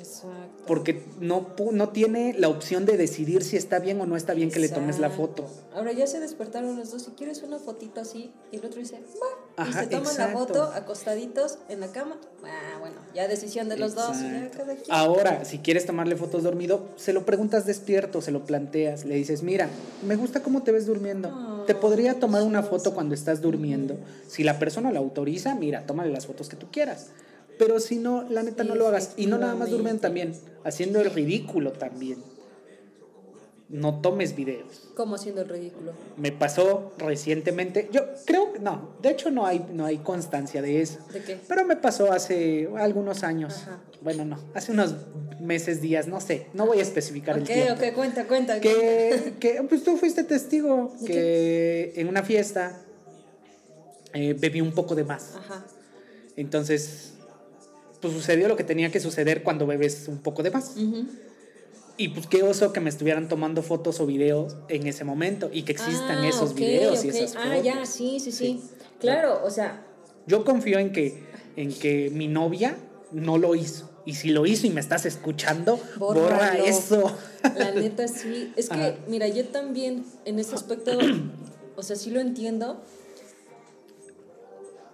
[SPEAKER 3] Exacto.
[SPEAKER 2] Porque no, no tiene la opción de decidir si está bien o no está bien que le tomes la
[SPEAKER 3] Exacto.
[SPEAKER 2] foto.
[SPEAKER 3] Ahora ya se despertaron los dos. Si quieres una fotito así, y el otro dice, va. Y se toman la
[SPEAKER 2] exacto.
[SPEAKER 3] foto acostaditos en la cama. Ah, bueno, ya decisión de los dos. Ya
[SPEAKER 2] Exacto.
[SPEAKER 3] cada quien.
[SPEAKER 2] Ahora, si quieres tomarle fotos dormido, se lo preguntas despierto, se lo planteas, le dices, mira, me gusta cómo te ves durmiendo.
[SPEAKER 3] Ah,
[SPEAKER 2] te podría tomar una foto cuando estás durmiendo. Si la persona lo autoriza, mira, tómale las fotos que tú quieras. Pero si no, la neta no lo hagas. Y no nada más durmiendo también, haciendo el ridículo también. No tomes videos.
[SPEAKER 3] ¿Cómo haciendo el ridículo?
[SPEAKER 2] Me pasó recientemente, yo creo que no, de hecho no hay, no hay constancia de eso.
[SPEAKER 3] ¿De qué?
[SPEAKER 2] Pero me pasó hace algunos años.
[SPEAKER 3] Ajá.
[SPEAKER 2] Bueno, no, hace unos meses, días, no sé. No voy a especificar el
[SPEAKER 3] Ok,
[SPEAKER 2] tiempo.
[SPEAKER 3] ok, cuenta, cuenta.
[SPEAKER 2] Que, que, pues tú fuiste testigo
[SPEAKER 3] ¿De
[SPEAKER 2] que en una fiesta eh, bebí un poco de más.
[SPEAKER 3] Ajá.
[SPEAKER 2] Entonces, pues sucedió lo que tenía que suceder cuando bebes un poco de más. Y pues qué oso que me estuvieran tomando fotos o videos en ese momento y que existan
[SPEAKER 3] Ah,
[SPEAKER 2] esos videos y esas
[SPEAKER 3] Ah,
[SPEAKER 2] fotos.
[SPEAKER 3] ya, sí, sí, sí.
[SPEAKER 2] Sí.
[SPEAKER 3] Claro, o sea,
[SPEAKER 2] Yo confío en que, en que mi novia no lo hizo. Y si lo hizo y me estás escuchando, borra eso.
[SPEAKER 3] La neta sí. Es que,
[SPEAKER 2] Ajá.
[SPEAKER 3] mira, yo también en ese aspecto, o sea, sí lo entiendo.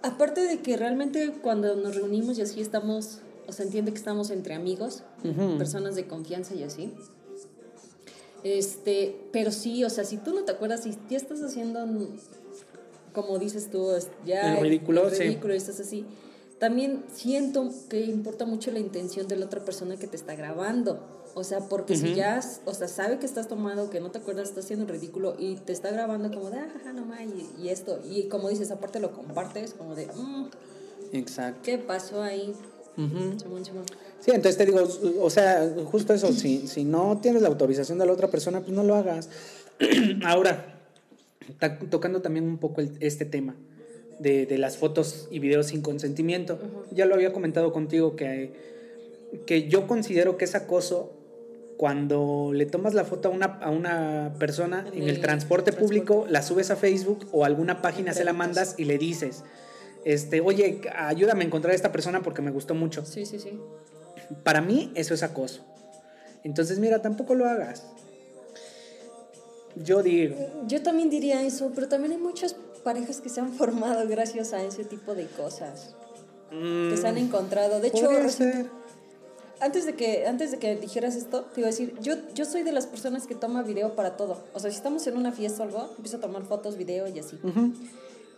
[SPEAKER 3] Aparte de que realmente cuando nos reunimos y así estamos, o sea, entiende que estamos entre amigos, personas de confianza y así. Este, pero sí, o sea, si tú no te acuerdas, si ya estás haciendo, como dices tú, ya
[SPEAKER 2] El ridículo,
[SPEAKER 3] el
[SPEAKER 2] sí.
[SPEAKER 3] ridículo y estás así, también siento que importa mucho la intención de la otra persona que te está grabando. O sea, porque si ya, o sea, sabe que estás tomado, que no te acuerdas, estás haciendo ridículo y te está grabando como de, ah, jaja, no ma", y, y esto. Y como dices, aparte lo compartes, como de, "Mm,
[SPEAKER 2] Exacto.
[SPEAKER 3] ¿qué pasó ahí?
[SPEAKER 2] Ujú.
[SPEAKER 3] Simón, Simón.
[SPEAKER 2] Sí, entonces te digo, o sea, justo eso, si, si no tienes la autorización de la otra persona, pues no lo hagas. Ahora, tocando también un poco el- este tema de, de las fotos y videos sin consentimiento, ya lo había comentado contigo que, que yo considero que es acoso cuando le tomas la foto a una, a una persona
[SPEAKER 3] En
[SPEAKER 2] en el
[SPEAKER 3] el
[SPEAKER 2] transporte
[SPEAKER 3] transporte.
[SPEAKER 2] público, la subes a Facebook o a alguna página se la mandas y le dices, este, oye, ayúdame a encontrar a esta persona porque me gustó mucho.
[SPEAKER 3] Sí, sí, sí.
[SPEAKER 2] Para mí eso es acoso. Entonces, mira, tampoco lo hagas. Yo digo,
[SPEAKER 3] Yo también diría eso, pero también hay muchas parejas que se han formado gracias a ese tipo de cosas. Que se han
[SPEAKER 2] mm,
[SPEAKER 3] encontrado. De hecho. Antes de que antes de que dijeras esto, te iba a decir, yo, yo soy de las personas que toma video para todo. O sea, si estamos en una fiesta o algo, empiezo a tomar fotos, video y así.
[SPEAKER 2] Ujú.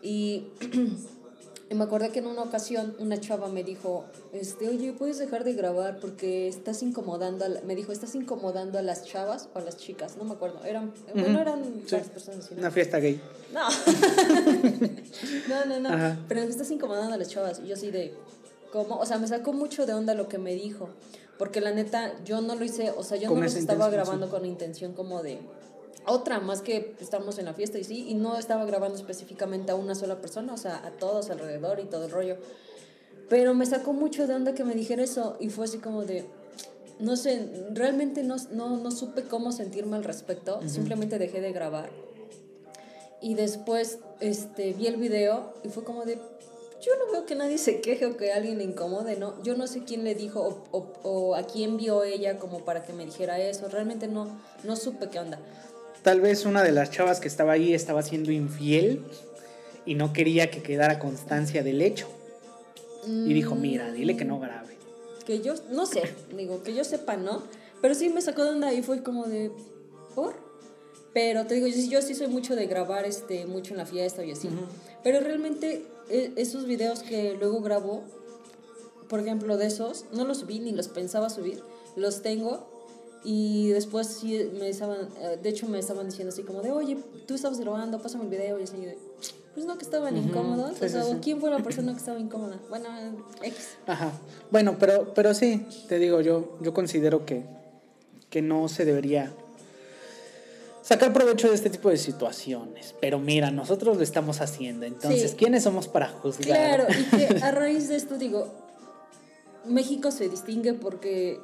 [SPEAKER 3] Y, y me acordé que en una ocasión una chava me dijo, este, oye, ¿puedes dejar de grabar porque estás incomodando, a la-" me dijo, estás incomodando a las chavas o a las chicas, no me acuerdo, eran, bueno,
[SPEAKER 2] Ujú.
[SPEAKER 3] eran
[SPEAKER 2] Sí.
[SPEAKER 3] varias personas ¿no?
[SPEAKER 2] Una fiesta gay.
[SPEAKER 3] No. no, no, no.
[SPEAKER 2] Ajá.
[SPEAKER 3] Pero estás incomodando a las chavas. Y yo así de, ¿cómo? O sea, me sacó mucho de onda lo que me dijo. Porque la neta, yo no lo hice, o sea, yo no los estaba grabando
[SPEAKER 2] sí.
[SPEAKER 3] con intención como de otra, más que estamos en la fiesta y sí, y no estaba grabando específicamente a una sola persona, o sea, a todos alrededor y todo el rollo. Pero me sacó mucho de onda que me dijera eso y fue así como de, no sé, realmente no, no, no supe cómo sentirme al respecto, simplemente dejé de grabar. Y después este, vi el video y fue como de, yo no veo que nadie se queje o que alguien le incomode, ¿no? Yo no sé quién le dijo o, o- o a quién vio ella como para que me dijera eso, realmente no, no supe qué onda.
[SPEAKER 2] Tal vez una de las chavas que estaba ahí estaba siendo infiel y no quería que quedara constancia del hecho. Y dijo, mira, dile que no grabe.
[SPEAKER 3] Que yo, no sé, digo, que yo sepa, ¿no? Pero sí me sacó de onda y fue como de, ¿por? Pero te digo, yo, sí- yo sí soy mucho de grabar este, mucho en la fiesta y así. Pero realmente e- esos videos que luego grabo, por ejemplo, de esos, no los subí ni los pensaba subir, los tengo y después sí me estaban, eh, de hecho me estaban diciendo así como de, oye, tú estabas grabando, pásame el video y así de, pues no, que estaban incómodos,
[SPEAKER 2] sí,
[SPEAKER 3] o sea,
[SPEAKER 2] sí,
[SPEAKER 3] ¿o
[SPEAKER 2] sí.
[SPEAKER 3] ¿quién fue la persona que estaba incómoda? Bueno, X.
[SPEAKER 2] Ajá. Bueno, pero, pero sí, te digo, yo, yo considero que, que no se debería sacar provecho de este tipo de situaciones. Pero mira, nosotros lo estamos haciendo. Entonces,
[SPEAKER 3] Sí.
[SPEAKER 2] ¿quiénes somos para juzgar?
[SPEAKER 3] Claro, y que a raíz de esto digo, México se distingue porque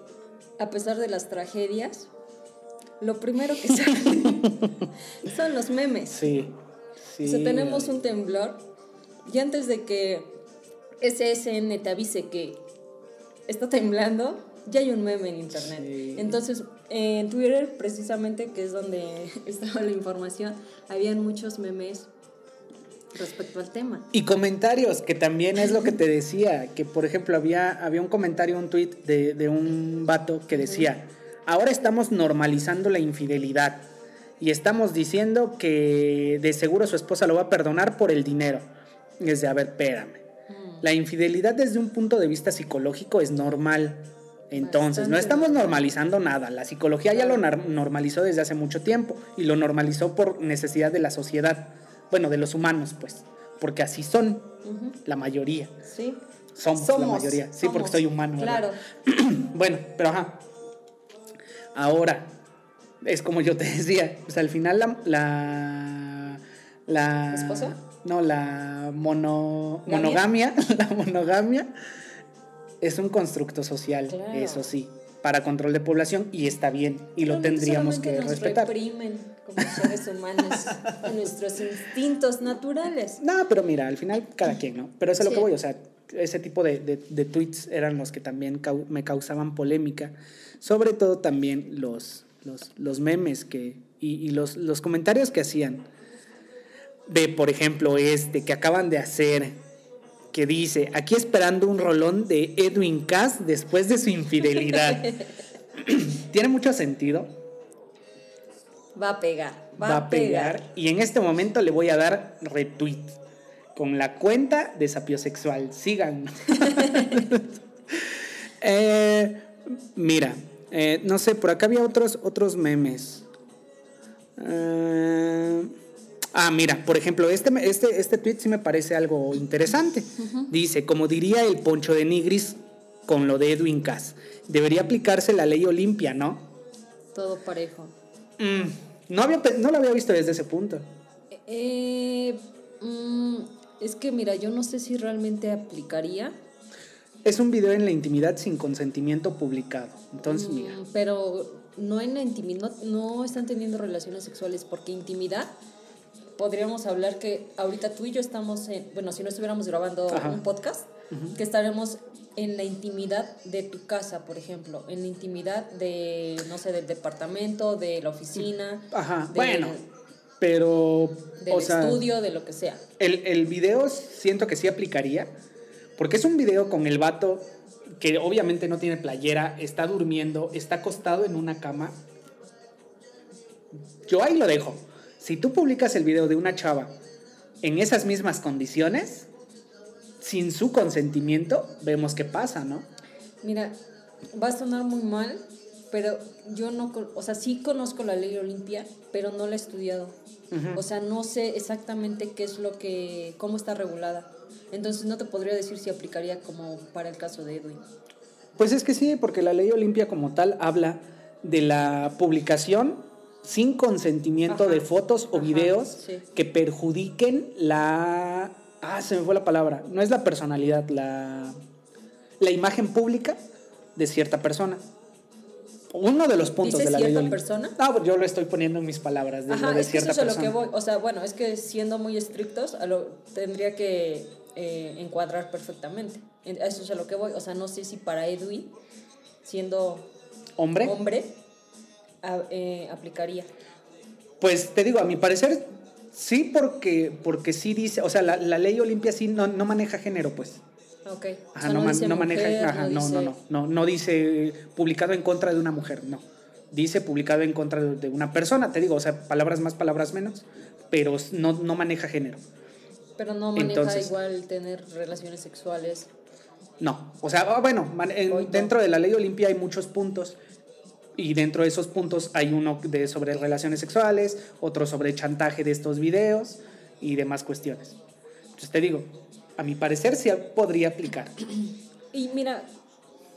[SPEAKER 3] a pesar de las tragedias, lo primero que sale son los memes.
[SPEAKER 2] Sí. sí.
[SPEAKER 3] O sea, tenemos un temblor y antes de que SSN te avise que está temblando, ya hay un meme en internet.
[SPEAKER 2] Sí.
[SPEAKER 3] Entonces, en Twitter, precisamente, que es donde estaba la información, habían muchos memes respecto al tema.
[SPEAKER 2] Y comentarios, que también es lo que te decía, que por ejemplo había, había un comentario, un tweet de, de un vato que decía, ahora estamos normalizando la infidelidad y estamos diciendo que de seguro su esposa lo va a perdonar por el dinero. Y es de, a ver, espérame. La infidelidad desde un punto de vista psicológico es normal. Entonces, no estamos
[SPEAKER 3] normal.
[SPEAKER 2] normalizando nada. La psicología ya lo normalizó desde hace mucho tiempo y lo normalizó por necesidad de la sociedad. Bueno, de los humanos, pues. Porque así son la mayoría.
[SPEAKER 3] Sí.
[SPEAKER 2] Somos, la mayoría. Sí, porque soy humano.
[SPEAKER 3] Claro.
[SPEAKER 2] Bueno, pero ajá. Ahora, es como yo te decía, pues al final la... La, la
[SPEAKER 3] ¿Esposa?
[SPEAKER 2] No, la mono,
[SPEAKER 3] ¿Gamia?
[SPEAKER 2] monogamia, la monogamia es un constructo social,
[SPEAKER 3] Claro.
[SPEAKER 2] eso sí, para control de población y está bien y lo tendríamos que
[SPEAKER 3] nos
[SPEAKER 2] respetar.
[SPEAKER 3] reprimen como seres humanos en nuestros instintos naturales.
[SPEAKER 2] No, pero mira, al final cada quien, ¿no? Pero eso es lo que voy, o sea, ese tipo de, de- de tweets eran los que también cau- me causaban polémica. Sobre todo también los, los, los memes que, y, y los, los comentarios que hacían. De, por ejemplo, este que acaban de hacer, que dice, aquí esperando un rolón de Edwin Cass después de su infidelidad. Tiene mucho sentido,
[SPEAKER 3] Va a pegar. Va,
[SPEAKER 2] va a pegar y en este momento le voy a dar retweet con la cuenta de Sapiosexual. Sigan. Eh, mira, eh, no sé, por acá había otros, otros memes. Eh, ah, mira, por ejemplo, este, este, este tweet sí me parece algo interesante. Dice, como diría el Poncho de Nigris con lo de Edwin Cass, debería aplicarse la ley Olimpia, ¿no?
[SPEAKER 3] Todo parejo.
[SPEAKER 2] Mm, no, había, no lo había visto desde ese punto.
[SPEAKER 3] Eh, mm, es que mira, yo no sé si realmente aplicaría.
[SPEAKER 2] Es un video en la intimidad sin consentimiento publicado. Entonces,
[SPEAKER 3] Mm,
[SPEAKER 2] mira.
[SPEAKER 3] Pero no en la intimidad, no, no están teniendo relaciones sexuales, porque intimidad podríamos hablar que ahorita tú y yo estamos en, bueno, si no estuviéramos grabando
[SPEAKER 2] Ajá.
[SPEAKER 3] un podcast, que estaremos en la intimidad de tu casa, por ejemplo, en la intimidad de, no sé, del departamento, de la oficina,
[SPEAKER 2] Ajá, bueno. Pero,
[SPEAKER 3] del
[SPEAKER 2] o sea,
[SPEAKER 3] estudio, de lo que sea.
[SPEAKER 2] el, el video siento que sí aplicaría. Porque es un video con el vato que obviamente no tiene playera, está durmiendo, está acostado en una cama. Yo ahí lo dejo. Si tú publicas el video de una chava en esas mismas condiciones, sin su consentimiento, vemos qué pasa, ¿no?
[SPEAKER 3] Mira, va a sonar muy mal, pero yo no, o sea, sí conozco la ley Olimpia, pero no la he estudiado. O sea, no sé exactamente qué es lo que, cómo está regulada. Entonces no te podría decir si aplicaría como para el caso de Edwin.
[SPEAKER 2] Pues es que sí, porque la ley Olimpia como tal habla de la publicación sin consentimiento
[SPEAKER 3] Ajá.
[SPEAKER 2] de fotos o
[SPEAKER 3] Ajá,
[SPEAKER 2] videos
[SPEAKER 3] sí.
[SPEAKER 2] que perjudiquen la... Ah, se me fue la palabra. No es la personalidad, la, la imagen pública de cierta persona. Uno de los puntos
[SPEAKER 3] ¿Dice
[SPEAKER 2] de la ley
[SPEAKER 3] cierta persona?
[SPEAKER 2] Ah, yo lo estoy poniendo en mis palabras, de,
[SPEAKER 3] Ajá,
[SPEAKER 2] de
[SPEAKER 3] es que eso
[SPEAKER 2] cierta
[SPEAKER 3] es lo
[SPEAKER 2] persona.
[SPEAKER 3] que voy. O sea, bueno, es que siendo muy estrictos, a lo, tendría que eh, encuadrar perfectamente. Eso es a lo que voy. O sea, no sé si para Edwin, siendo
[SPEAKER 2] Hombre,
[SPEAKER 3] hombre, a- eh, aplicaría.
[SPEAKER 2] Pues te digo, a mi parecer sí, porque, porque sí dice, o sea, la, la ley Olimpia sí no, no maneja género, pues.
[SPEAKER 3] Ok. O
[SPEAKER 2] Ajá,
[SPEAKER 3] sea,
[SPEAKER 2] no, man-
[SPEAKER 3] dice
[SPEAKER 2] no maneja, ajá, no, no,
[SPEAKER 3] dice-
[SPEAKER 2] no, no, no dice publicado en contra de una mujer, no. Dice publicado en contra de, una persona, te digo, o sea, palabras más, palabras menos, pero no, no maneja género.
[SPEAKER 3] Pero no maneja
[SPEAKER 2] Entonces-
[SPEAKER 3] igual tener relaciones sexuales.
[SPEAKER 2] No, o sea, ah, bueno, en- dentro de la ley Olimpia hay muchos puntos y dentro de esos puntos hay uno de sobre relaciones sexuales, otro sobre chantaje de estos videos y demás cuestiones. Entonces te digo, a mi parecer sí podría aplicar.
[SPEAKER 3] Y mira,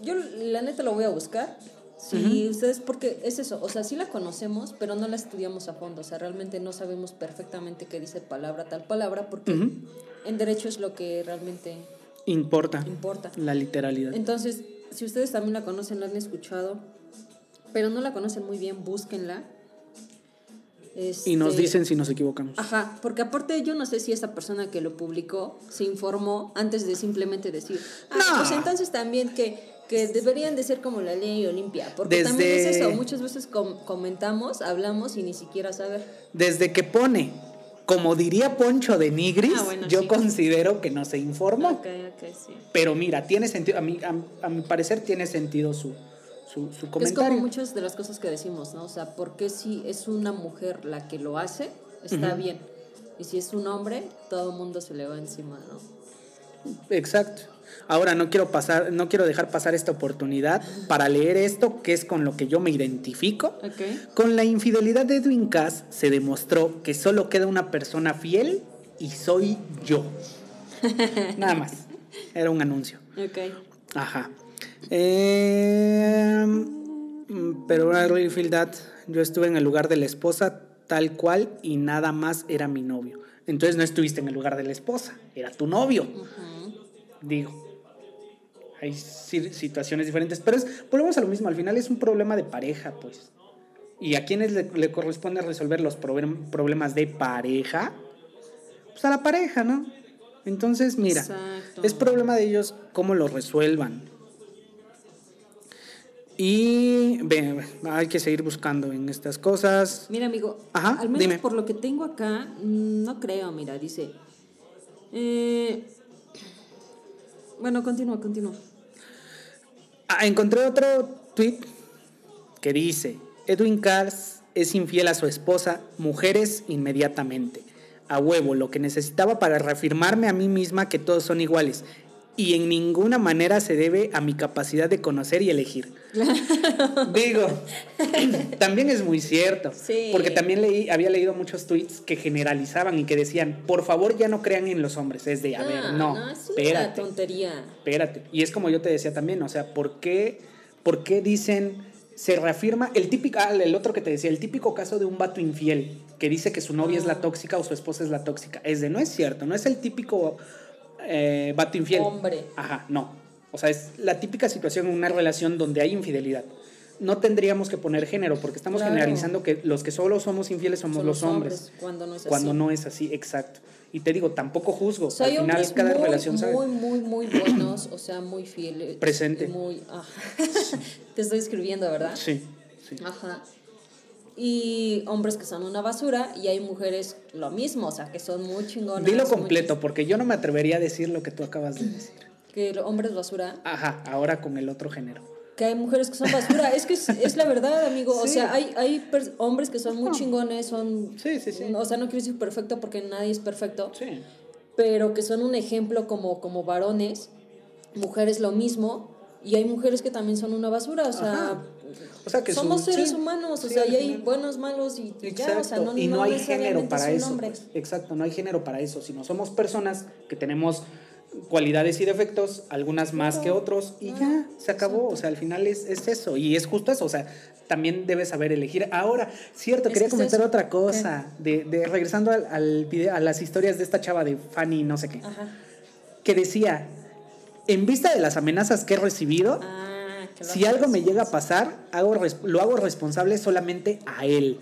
[SPEAKER 3] yo la neta lo voy a buscar Sí, ustedes, porque es eso, o sea, sí la conocemos, pero no la estudiamos a fondo, o sea, realmente no sabemos perfectamente qué dice palabra tal palabra, porque en derecho es lo que realmente
[SPEAKER 2] Importa.
[SPEAKER 3] importa.
[SPEAKER 2] La literalidad.
[SPEAKER 3] Entonces, si ustedes también la conocen, la han escuchado, pero no la conocen muy bien, búsquenla.
[SPEAKER 2] Y nos
[SPEAKER 3] Este,
[SPEAKER 2] dicen si nos equivocamos.
[SPEAKER 3] Ajá, porque aparte yo no sé si esa persona que lo publicó se informó antes de simplemente decir, ah,
[SPEAKER 2] No.
[SPEAKER 3] pues entonces también que, que deberían de ser como la ley Olimpia, porque
[SPEAKER 2] Desde-
[SPEAKER 3] también es eso, muchas veces com- comentamos, hablamos y ni siquiera saber.
[SPEAKER 2] Desde que pone, como diría Poncho de Nigris,
[SPEAKER 3] Ah, bueno,
[SPEAKER 2] yo
[SPEAKER 3] sí.
[SPEAKER 2] considero que no se informó.
[SPEAKER 3] Ok, ok, sí.
[SPEAKER 2] Pero mira, tiene sentido, a mi, a, a mi parecer tiene sentido su, su, su
[SPEAKER 3] Es como muchas de las cosas que decimos, ¿no? O sea, porque si es una mujer la que lo hace, está bien. Y si es un hombre, todo el mundo se le va encima, ¿no?
[SPEAKER 2] Exacto. Ahora no quiero pasar, no quiero dejar pasar esta oportunidad para leer esto, que es con lo que yo me identifico. Con la infidelidad de Edwin Cass se demostró que solo queda una persona fiel y soy yo. Nada más. Era un anuncio.
[SPEAKER 3] Ok.
[SPEAKER 2] Ajá. Eh, pero feel that yo estuve en el lugar de la esposa tal cual y nada más era mi novio. Entonces no estuviste en el lugar de la esposa, era tu novio. Digo. Hay si- situaciones diferentes, pero es, volvemos a lo mismo, al final es un problema de pareja, pues. ¿Y a quiénes le, le corresponde resolver los problem- problemas de pareja? Pues a la pareja, ¿no? Entonces, mira,
[SPEAKER 3] Exacto.
[SPEAKER 2] es problema de ellos cómo lo resuelvan. Y ve, hay que seguir buscando en estas cosas.
[SPEAKER 3] Mira, amigo,
[SPEAKER 2] Ajá,
[SPEAKER 3] al menos
[SPEAKER 2] dime.
[SPEAKER 3] por lo que tengo acá, no creo, mira, dice. eh, bueno, continúa, continúa.
[SPEAKER 2] Ah, encontré otro tweet que dice, Edwin Cars es infiel a su esposa, mujeres inmediatamente. A huevo, lo que necesitaba para reafirmarme a mí misma que todos son iguales. Y en ninguna manera se debe a mi capacidad de conocer y elegir. Digo, también es muy cierto.
[SPEAKER 3] Sí.
[SPEAKER 2] Porque también leí, había leído muchos tweets que generalizaban y que decían, por favor ya no crean en los hombres. Es de, a ver, no,
[SPEAKER 3] Ah, es una
[SPEAKER 2] espérate
[SPEAKER 3] tontería.
[SPEAKER 2] espérate. Y es como yo te decía también, o sea, ¿por qué, por qué dicen, se reafirma el típico, ah, el otro que te decía, el típico caso de un vato infiel que dice que su novia es
[SPEAKER 3] Ah.
[SPEAKER 2] la tóxica o su esposa es la tóxica? Es de, no es cierto, no es el típico eh, vato infiel.
[SPEAKER 3] Hombre.
[SPEAKER 2] Ajá, no. O sea, es la típica situación en una relación donde hay infidelidad. No tendríamos que poner género porque estamos
[SPEAKER 3] Claro.
[SPEAKER 2] generalizando que los que solo somos infieles somos los hombres.
[SPEAKER 3] Cuando no es así.
[SPEAKER 2] Cuando no es así, exacto. Y te digo, tampoco juzgo. Al final cada
[SPEAKER 3] muy,
[SPEAKER 2] relación sabe.
[SPEAKER 3] muy, muy, muy buenos, o sea, muy fieles.
[SPEAKER 2] Presente.
[SPEAKER 3] Muy, ajá. Te estoy escribiendo, ¿verdad?
[SPEAKER 2] Sí, sí.
[SPEAKER 3] Ajá. Y hombres que son una basura y hay mujeres lo mismo, o sea, que son muy chingonas.
[SPEAKER 2] Dilo
[SPEAKER 3] muy-
[SPEAKER 2] completo, porque yo no me atrevería a decir lo que tú acabas de decir.
[SPEAKER 3] Que hombres basura,
[SPEAKER 2] Ajá, ahora con el otro género.
[SPEAKER 3] que hay mujeres que son basura. es que es, es la verdad, amigo. O sea, hay, hay hombres que son muy chingones, son...
[SPEAKER 2] Sí, sí, sí.
[SPEAKER 3] O sea, no quiero decir perfecto porque nadie es perfecto.
[SPEAKER 2] Sí.
[SPEAKER 3] pero que son un ejemplo como, como varones, mujeres lo mismo, y hay mujeres que también son una basura, o sea,
[SPEAKER 2] Ajá. O sea, que
[SPEAKER 3] somos
[SPEAKER 2] su-
[SPEAKER 3] seres
[SPEAKER 2] sí,
[SPEAKER 3] humanos, o
[SPEAKER 2] sí,
[SPEAKER 3] sea, y hay buenos, malos y ya, o sea, no,
[SPEAKER 2] y no, hay género para eso. pues. Exacto, no hay género para eso. Sino somos personas que tenemos cualidades y defectos, algunas más que otros, y
[SPEAKER 3] claro,
[SPEAKER 2] ya, se acabó. O sea, al final es, es eso. Y es justo eso. O sea, también debes saber elegir. Ahora, cierto,
[SPEAKER 3] Es
[SPEAKER 2] quería
[SPEAKER 3] que
[SPEAKER 2] comentar otra cosa. De, de regresando al, al video, a las historias de esta chava de Fanny, no sé qué.
[SPEAKER 3] Ajá.
[SPEAKER 2] Que decía, en vista de las amenazas que he recibido,
[SPEAKER 3] Ah, que
[SPEAKER 2] Si algo me llega a pasar, hago lo hago responsable solamente a él.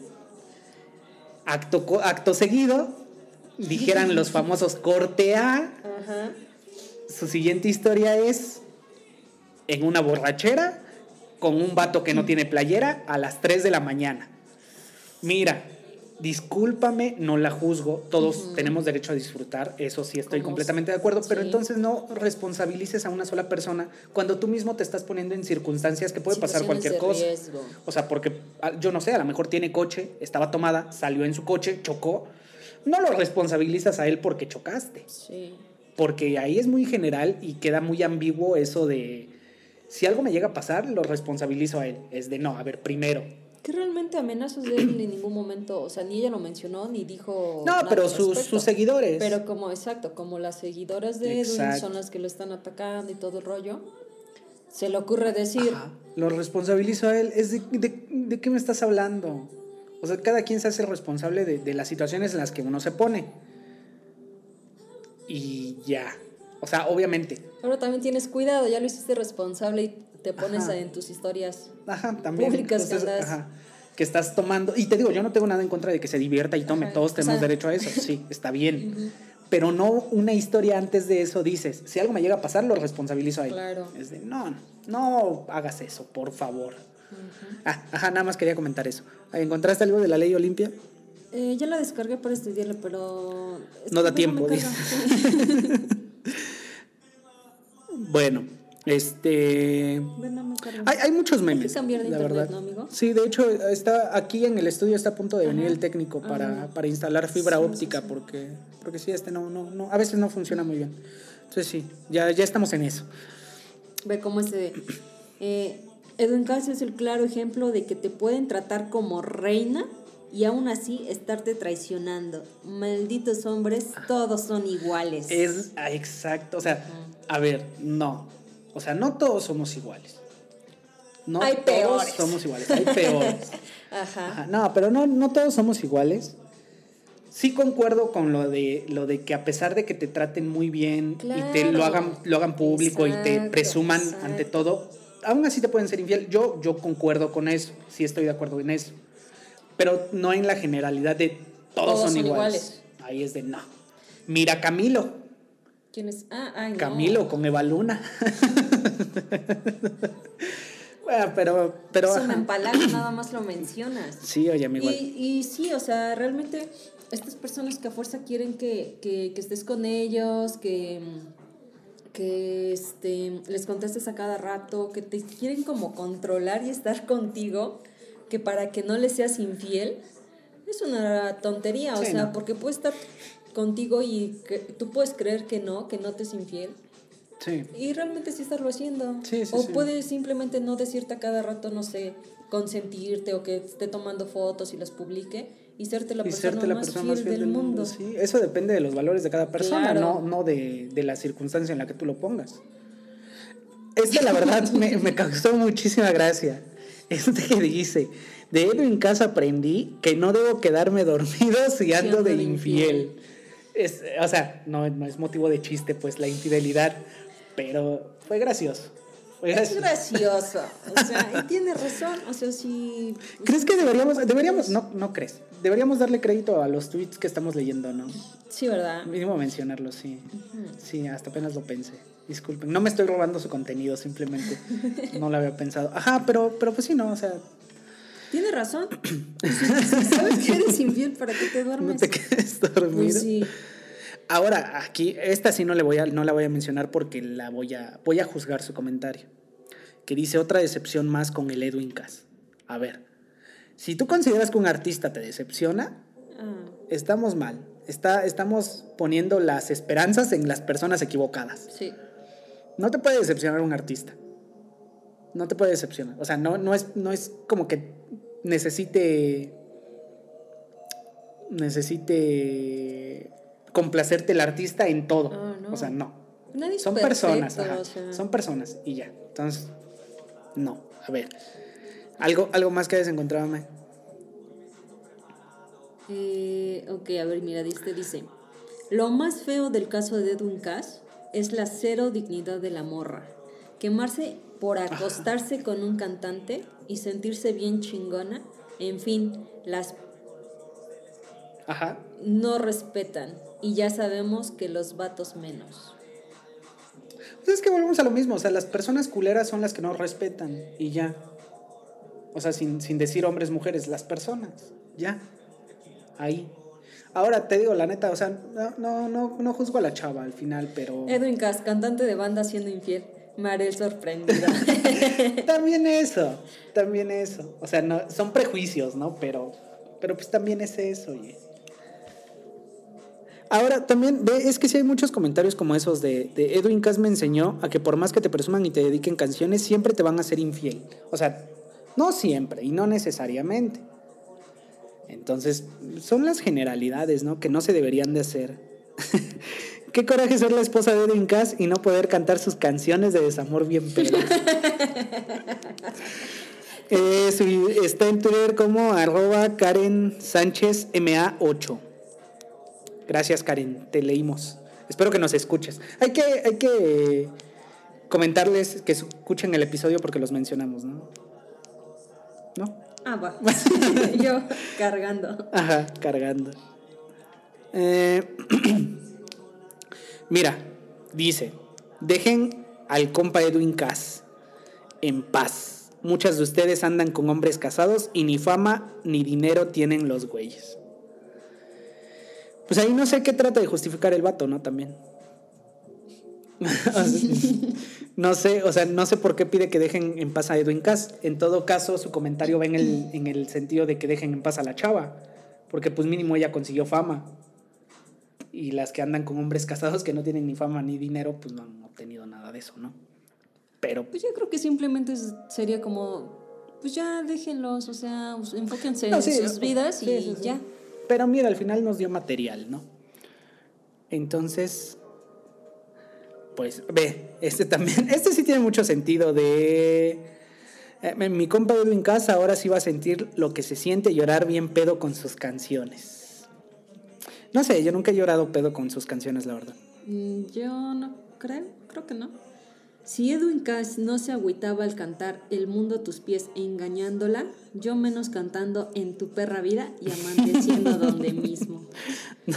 [SPEAKER 2] Acto, acto seguido, dijeran los famosos corte A,
[SPEAKER 3] Ajá.
[SPEAKER 2] su siguiente historia es en una borrachera con un vato que no tiene playera a las 3 de la mañana. Mira, discúlpame, no la juzgo, todos tenemos derecho a disfrutar, eso sí estoy
[SPEAKER 3] Como
[SPEAKER 2] completamente de acuerdo, pero entonces no responsabilices a una sola persona cuando tú mismo te estás poniendo en circunstancias que puede pasar cualquier cosa.
[SPEAKER 3] riesgo.
[SPEAKER 2] O sea, porque ah, yo no sé, a lo mejor tiene coche, estaba tomada, salió en su coche, chocó. No lo responsabilizas a él porque chocaste
[SPEAKER 3] Sí.
[SPEAKER 2] porque ahí es muy general y queda muy ambiguo eso de si algo me llega a pasar, lo responsabilizo a él. Es de no, a ver, primero.
[SPEAKER 3] Que realmente amenazas de él en ningún momento, o sea, ni ella lo mencionó, ni dijo.
[SPEAKER 2] No,
[SPEAKER 3] nada
[SPEAKER 2] pero sus, sus seguidores.
[SPEAKER 3] Pero como, exacto, como las seguidoras de Edwin
[SPEAKER 2] Exacto.
[SPEAKER 3] son las que lo están atacando y todo el rollo, se le ocurre decir,
[SPEAKER 2] Ajá, lo responsabilizo a él. Es de, de- ¿de qué me estás hablando? O sea, cada quien se hace responsable de, de las situaciones en las que uno se pone. Y ya. O sea, obviamente.
[SPEAKER 3] pero también tienes cuidado, ya lo hiciste responsable y te pones
[SPEAKER 2] Ajá.
[SPEAKER 3] en tus historias.
[SPEAKER 2] Ajá, también.
[SPEAKER 3] Públicas que
[SPEAKER 2] Entonces,
[SPEAKER 3] andas.
[SPEAKER 2] ajá, que estás tomando. Y te digo, yo no tengo nada en contra de que se divierta y tome. Todos
[SPEAKER 3] o
[SPEAKER 2] tenemos
[SPEAKER 3] sea-
[SPEAKER 2] derecho a eso. Sí, está bien. Pero no una historia antes de eso dices, si algo me llega a pasar, lo responsabilizo a él.
[SPEAKER 3] Claro.
[SPEAKER 2] Es de, no, no hagas eso, por favor. Ah, ajá, nada más quería comentar eso. ¿Encontraste algo de la ley Olimpia?
[SPEAKER 3] Eh, ya la descargué para estudiarla, pero...
[SPEAKER 2] No da
[SPEAKER 3] Luego
[SPEAKER 2] tiempo. Bueno, este...
[SPEAKER 3] Ven, no me carga.
[SPEAKER 2] Hay, hay muchos
[SPEAKER 3] Hay
[SPEAKER 2] memes.
[SPEAKER 3] que cambiar de
[SPEAKER 2] la
[SPEAKER 3] internet,
[SPEAKER 2] verdad.
[SPEAKER 3] ¿no, amigo?
[SPEAKER 2] Sí, de hecho, está aquí en el estudio está a punto de venir
[SPEAKER 3] Ajá.
[SPEAKER 2] el técnico para,
[SPEAKER 3] Ajá.
[SPEAKER 2] para instalar fibra
[SPEAKER 3] Sí, sí,
[SPEAKER 2] óptica,
[SPEAKER 3] sí.
[SPEAKER 2] porque, porque sí, este no, no, no, a veces no funciona muy bien. Entonces sí, ya, ya estamos en eso.
[SPEAKER 3] Ve cómo este... Eh, Edwin Cass es el claro ejemplo de que te pueden tratar como reina y aún así estarte traicionando. Malditos hombres, todos son iguales.
[SPEAKER 2] Es ah, exacto, o sea, a ver, no. O sea, no todos somos iguales. No
[SPEAKER 3] Hay
[SPEAKER 2] todos
[SPEAKER 3] peores.
[SPEAKER 2] somos iguales, hay peores.
[SPEAKER 3] Ajá.
[SPEAKER 2] Ajá, no, pero no, no todos somos iguales. Sí concuerdo con lo de lo de que a pesar de que te traten muy bien y te lo hagan, lo hagan público y te presuman
[SPEAKER 3] exacto.
[SPEAKER 2] ante todo, aún así te pueden ser infiel. Yo, yo concuerdo con eso, sí estoy de acuerdo en eso. Pero no en la generalidad de todos,
[SPEAKER 3] Todos
[SPEAKER 2] son,
[SPEAKER 3] son
[SPEAKER 2] iguales. Ahí es de no. Mira Camilo.
[SPEAKER 3] ¿Quién es? Ah, ay, no.
[SPEAKER 2] Camilo con Eva Luna. bueno, pero, pero
[SPEAKER 3] Eso me nada más lo mencionas.
[SPEAKER 2] Sí, oye, amigo.
[SPEAKER 3] Y, y sí, o sea, realmente estas personas que a fuerza quieren que, que, que estés con ellos, que, que este, les contestes a cada rato, que te quieren como controlar y estar contigo, que para que no les seas infiel, es una tontería, o sea,
[SPEAKER 2] no.
[SPEAKER 3] porque puede estar contigo y que, tú puedes creer que no, que no te es infiel.
[SPEAKER 2] Sí.
[SPEAKER 3] Y realmente sí estarlo haciendo.
[SPEAKER 2] Sí, sí,
[SPEAKER 3] o
[SPEAKER 2] sí.
[SPEAKER 3] puede simplemente no decirte a cada rato, no sé, consentirte o que esté tomando fotos y las publique y serte la,
[SPEAKER 2] y
[SPEAKER 3] persona,
[SPEAKER 2] serte la
[SPEAKER 3] más
[SPEAKER 2] persona más fiel
[SPEAKER 3] del mundo.
[SPEAKER 2] Eso depende de los valores de cada persona,
[SPEAKER 3] Claro.
[SPEAKER 2] no, no de, de la circunstancia en la que tú lo pongas. Este, la verdad, me, me causó muchísima gracia. Este que dice, de Edwin Cass aprendí que no debo quedarme dormido si ando de infiel. Es, o sea, no, no es motivo de chiste, pues, la infidelidad, pero fue gracioso. Fue
[SPEAKER 3] Es
[SPEAKER 2] gracioso.
[SPEAKER 3] gracioso. O sea, y tiene razón. O sea, si.
[SPEAKER 2] ¿Crees que deberíamos, deberíamos, no, no crees, deberíamos darle crédito a los tweets que estamos leyendo, ¿no?
[SPEAKER 3] Sí, ¿verdad?
[SPEAKER 2] Mínimo mencionarlo, sí. Sí, hasta apenas lo pensé. Disculpen, no me estoy robando su contenido, simplemente no lo había pensado. Ajá, pero, pero pues sí, no, o sea,
[SPEAKER 3] Tiene razón. Si, si sabes que eres infiel, ¿para qué te
[SPEAKER 2] no
[SPEAKER 3] duermes?
[SPEAKER 2] te quedes dormido.
[SPEAKER 3] Pues sí.
[SPEAKER 2] Ahora, aquí, esta sí no, le voy a, no la voy a mencionar porque la voy a, voy a juzgar su comentario. Que dice otra decepción más con el Edwin Cass. A ver, si tú consideras que un artista te decepciona,
[SPEAKER 3] Ah,
[SPEAKER 2] estamos mal. Está, estamos poniendo las esperanzas en las personas equivocadas.
[SPEAKER 3] sí.
[SPEAKER 2] No te puede decepcionar un artista. No te puede decepcionar. O sea, no, no, es, no es como que necesite. Necesite complacerte el artista en todo.
[SPEAKER 3] Ah, no.
[SPEAKER 2] O sea, no.
[SPEAKER 3] Nadie
[SPEAKER 2] Son
[SPEAKER 3] perfecto,
[SPEAKER 2] personas. ajá.
[SPEAKER 3] o sea.
[SPEAKER 2] Son personas y ya. Entonces, no. A ver. ¿Algo, algo más que hayas encontrado, Mae?
[SPEAKER 3] Eh, ok, a ver, mira, dice, dice, lo más feo del caso de Edwin Cass es la cero dignidad de la morra. Quemarse por acostarse con un cantante y sentirse bien chingona. En fin, las
[SPEAKER 2] Ajá.
[SPEAKER 3] No respetan y ya sabemos que los vatos menos.
[SPEAKER 2] Pues es que volvemos a lo mismo, o sea, las personas culeras son las que no respetan y ya. O sea, sin, sin decir hombres, mujeres, las personas, ya. Ahí. Ahora te digo, la neta, o sea, no, no, no, no juzgo a la chava al final, pero
[SPEAKER 3] Edwin Cass, cantante de banda siendo infiel. Haré sorprendida.
[SPEAKER 2] también eso, también eso. O sea, no, son prejuicios, ¿no? Pero, pero pues también es eso, oye. Ahora, también, ve, es que sí hay muchos comentarios como esos de, de Edwin Cass me enseñó a que por más que te presuman y te dediquen canciones, siempre te van a ser infiel. O sea, no siempre y no necesariamente. Entonces, son las generalidades, ¿no? Que no se deberían de hacer. Qué coraje ser la esposa de Edwin Cass y no poder cantar sus canciones de desamor bien pedos. Eh, está en Twitter como arroba Karen Sánchez MA8. Gracias Karen, te leímos. Espero que nos escuches. Hay que, hay que comentarles que escuchen el episodio porque los mencionamos, ¿no? ¿No?
[SPEAKER 3] Ah, va. Yo cargando.
[SPEAKER 2] Ajá, cargando. Eh, mira, dice, dejen al compa Edwin Cass en paz. Muchas de ustedes andan con hombres casados y ni fama ni dinero tienen los güeyes. Pues ahí no sé qué trata de justificar el vato, ¿no? También. No sé, o sea, no sé por qué pide que dejen en paz a Edwin Cass. En todo caso, su comentario va en el, en el sentido de que dejen en paz a la chava. Porque pues mínimo ella consiguió fama. Y las que andan con hombres casados que no tienen ni fama ni dinero, pues no han obtenido nada de eso, ¿no? Pero
[SPEAKER 3] Pues yo creo que simplemente sería como, pues ya déjenlos, o sea, enfóquense
[SPEAKER 2] No,
[SPEAKER 3] en sus vidas
[SPEAKER 2] sí,
[SPEAKER 3] y
[SPEAKER 2] sí.
[SPEAKER 3] ya.
[SPEAKER 2] Pero mira, al final nos dio material, ¿no? Entonces, pues ve, este también, este sí tiene mucho sentido de... eh, mi compa Edwin Casa ahora sí va a sentir lo que se siente llorar bien pedo con sus canciones. No sé, yo nunca he llorado pedo con sus canciones, la verdad.
[SPEAKER 3] Mm, Yo no creo, creo que no. Si Edwin Cass no se agüitaba al cantar El mundo a tus pies engañándola, yo menos cantando En tu perra vida y amaneciendo donde mismo.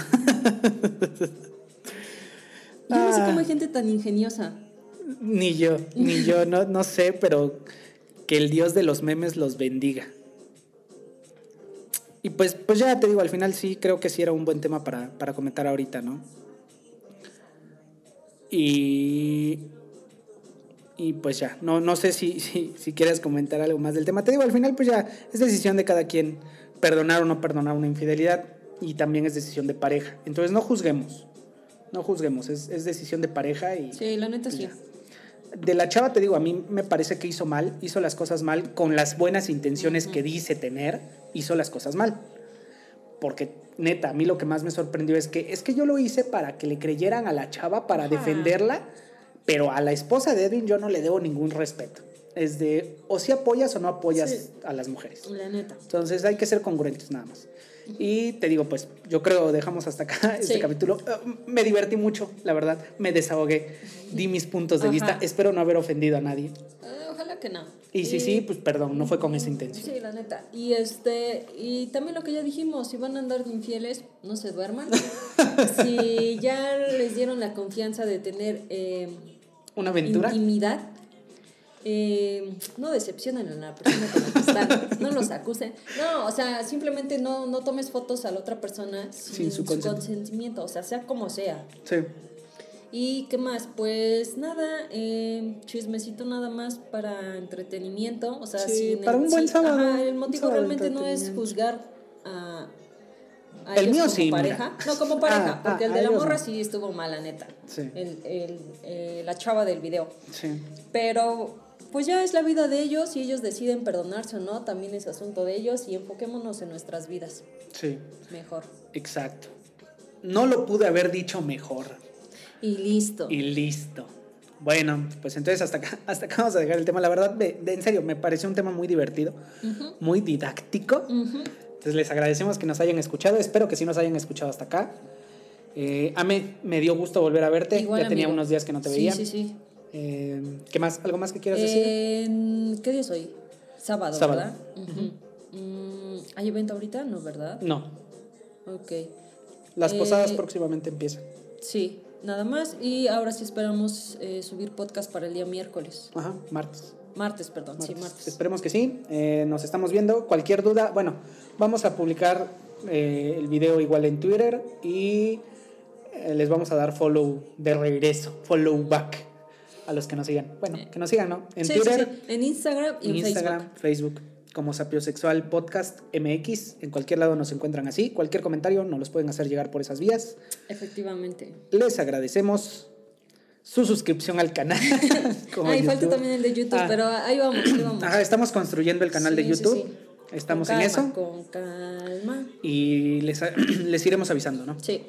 [SPEAKER 3] Yo no sé cómo hay gente tan ingeniosa.
[SPEAKER 2] Ni yo, ni yo, no, no sé, pero que el dios de los memes los bendiga. Y pues, pues ya te digo, al final sí creo que sí era un buen tema para, para comentar ahorita, ¿no? Y, y pues ya, no, no sé si, si, si quieres comentar algo más del tema. Te digo, al final pues ya es decisión de cada quien perdonar o no perdonar una infidelidad y también es decisión de pareja. Entonces no juzguemos, no juzguemos, es, es decisión de pareja y...
[SPEAKER 3] Sí, la neta
[SPEAKER 2] y
[SPEAKER 3] sí.
[SPEAKER 2] ya. De la chava te digo, a mí me parece que hizo mal, hizo las cosas mal con las buenas intenciones que dice tener, hizo las cosas mal. Porque neta, a mí lo que más me sorprendió es que es que yo lo hice para que le creyeran a la chava, para
[SPEAKER 3] Ajá.
[SPEAKER 2] defenderla, pero a la esposa de Edwin yo no le debo ningún respeto. Es de o si apoyas o no apoyas
[SPEAKER 3] Sí.
[SPEAKER 2] a las mujeres.
[SPEAKER 3] La neta.
[SPEAKER 2] Entonces hay que ser congruentes nada más. Y te digo, pues yo creo dejamos hasta acá este
[SPEAKER 3] Sí.
[SPEAKER 2] capítulo. Eh, Me divertí mucho, la verdad. Me desahogué, di mis puntos de
[SPEAKER 3] Ajá.
[SPEAKER 2] vista. Espero no haber ofendido a nadie.
[SPEAKER 3] Eh, ojalá que no.
[SPEAKER 2] Y si sí, pues perdón, no fue con esa intención.
[SPEAKER 3] Sí, la neta. Y este, y también lo que ya dijimos, si van a andar de infieles, no se duerman. si ya les dieron la confianza de tener eh,
[SPEAKER 2] Una aventura.
[SPEAKER 3] intimidad, eh, no decepcionen a la persona con la que están, no los acusen. No, o sea, simplemente no, no tomes fotos a la otra persona sin,
[SPEAKER 2] Sin su
[SPEAKER 3] su,
[SPEAKER 2] consent-
[SPEAKER 3] consentimiento, o sea, sea como sea.
[SPEAKER 2] Sí.
[SPEAKER 3] ¿Y qué más? Pues nada, eh, chismecito nada más para entretenimiento. O sea,
[SPEAKER 2] Sí,
[SPEAKER 3] sin
[SPEAKER 2] para un buen sábado,
[SPEAKER 3] ajá, el motivo
[SPEAKER 2] sábado
[SPEAKER 3] realmente no es juzgar a, a
[SPEAKER 2] El mío
[SPEAKER 3] como
[SPEAKER 2] sí,
[SPEAKER 3] pareja.
[SPEAKER 2] mira.
[SPEAKER 3] No, como pareja,
[SPEAKER 2] Ah,
[SPEAKER 3] porque
[SPEAKER 2] ah,
[SPEAKER 3] el de la morra
[SPEAKER 2] no.
[SPEAKER 3] sí estuvo mal, la neta.
[SPEAKER 2] Sí.
[SPEAKER 3] El, el, eh, la chava del video.
[SPEAKER 2] Sí.
[SPEAKER 3] Pero pues ya es la vida de ellos y ellos deciden perdonarse o no, también es asunto de ellos y enfoquémonos en nuestras vidas
[SPEAKER 2] Sí.
[SPEAKER 3] mejor.
[SPEAKER 2] Exacto. No lo pude haber dicho mejor.
[SPEAKER 3] Y listo.
[SPEAKER 2] Y listo. Bueno, pues entonces hasta acá, hasta acá vamos a dejar el tema. La verdad, de- en serio, me pareció un tema muy divertido, muy didáctico.
[SPEAKER 3] ujú.
[SPEAKER 2] Entonces les agradecemos que nos hayan escuchado. Espero que sí nos hayan escuchado hasta acá. Eh, Ame, me dio gusto volver a verte.
[SPEAKER 3] Igual,
[SPEAKER 2] ya tenía unos días que no te
[SPEAKER 3] Sí,
[SPEAKER 2] veía.
[SPEAKER 3] Sí, sí.
[SPEAKER 2] Eh, ¿Qué más? ¿Algo más que quieras decir?
[SPEAKER 3] ¿Qué día es hoy? Sábado,
[SPEAKER 2] Sábado.
[SPEAKER 3] ¿verdad? Mm, ¿Hay evento ahorita? No, ¿verdad?
[SPEAKER 2] No.
[SPEAKER 3] Ok.
[SPEAKER 2] Las
[SPEAKER 3] Eh,
[SPEAKER 2] posadas próximamente empiezan.
[SPEAKER 3] Sí, nada más. Y ahora sí esperamos eh, subir podcast para el día miércoles.
[SPEAKER 2] Ajá, martes.
[SPEAKER 3] Martes, perdón. Sí,
[SPEAKER 2] Martes. Esperemos que sí. Eh, nos estamos viendo. Cualquier duda, bueno, vamos a publicar eh, el video igual en Twitter y eh, les vamos a dar follow de regreso, follow back a los que nos sigan. Bueno, que nos sigan, ¿no? En
[SPEAKER 3] Sí,
[SPEAKER 2] Twitter,
[SPEAKER 3] sí. En Instagram y
[SPEAKER 2] en
[SPEAKER 3] en,
[SPEAKER 2] Instagram, Facebook. como Sapiosexual Podcast MX. En cualquier lado nos encuentran así. Cualquier comentario nos los pueden hacer llegar por esas vías.
[SPEAKER 3] Facebook. Efectivamente.
[SPEAKER 2] Les agradecemos su suscripción al canal.
[SPEAKER 3] Ay, falta también el de YouTube,
[SPEAKER 2] Ah.
[SPEAKER 3] pero ahí vamos, ahí vamos.
[SPEAKER 2] Ajá, estamos construyendo el canal de
[SPEAKER 3] Sí,
[SPEAKER 2] YouTube.
[SPEAKER 3] sí.
[SPEAKER 2] Estamos en eso.
[SPEAKER 3] Con calma.
[SPEAKER 2] Y les, les iremos avisando, ¿no?
[SPEAKER 3] Sí.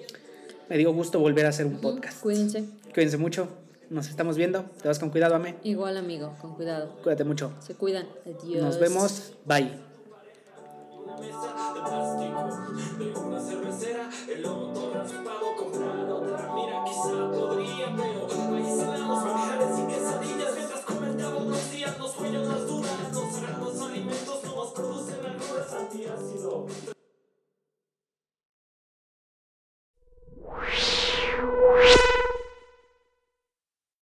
[SPEAKER 2] Me dio gusto volver a hacer un podcast.
[SPEAKER 3] Cuídense.
[SPEAKER 2] Cuídense mucho. Nos estamos viendo. Te vas con cuidado, Ame.
[SPEAKER 3] Igual, amigo, con cuidado.
[SPEAKER 2] Cuídate mucho.
[SPEAKER 3] Se cuidan. Adiós.
[SPEAKER 2] Nos vemos. Bye mesa
[SPEAKER 1] de plástico de una cervecera, el autógrafo pago comprar otra. Mira, quizá podría, pero ahí aislamos manjares y quesadillas mientras comentamos los días, los sueños, las
[SPEAKER 4] dudas, los
[SPEAKER 1] sagrados alimentos no nos producen agruras antiácido. you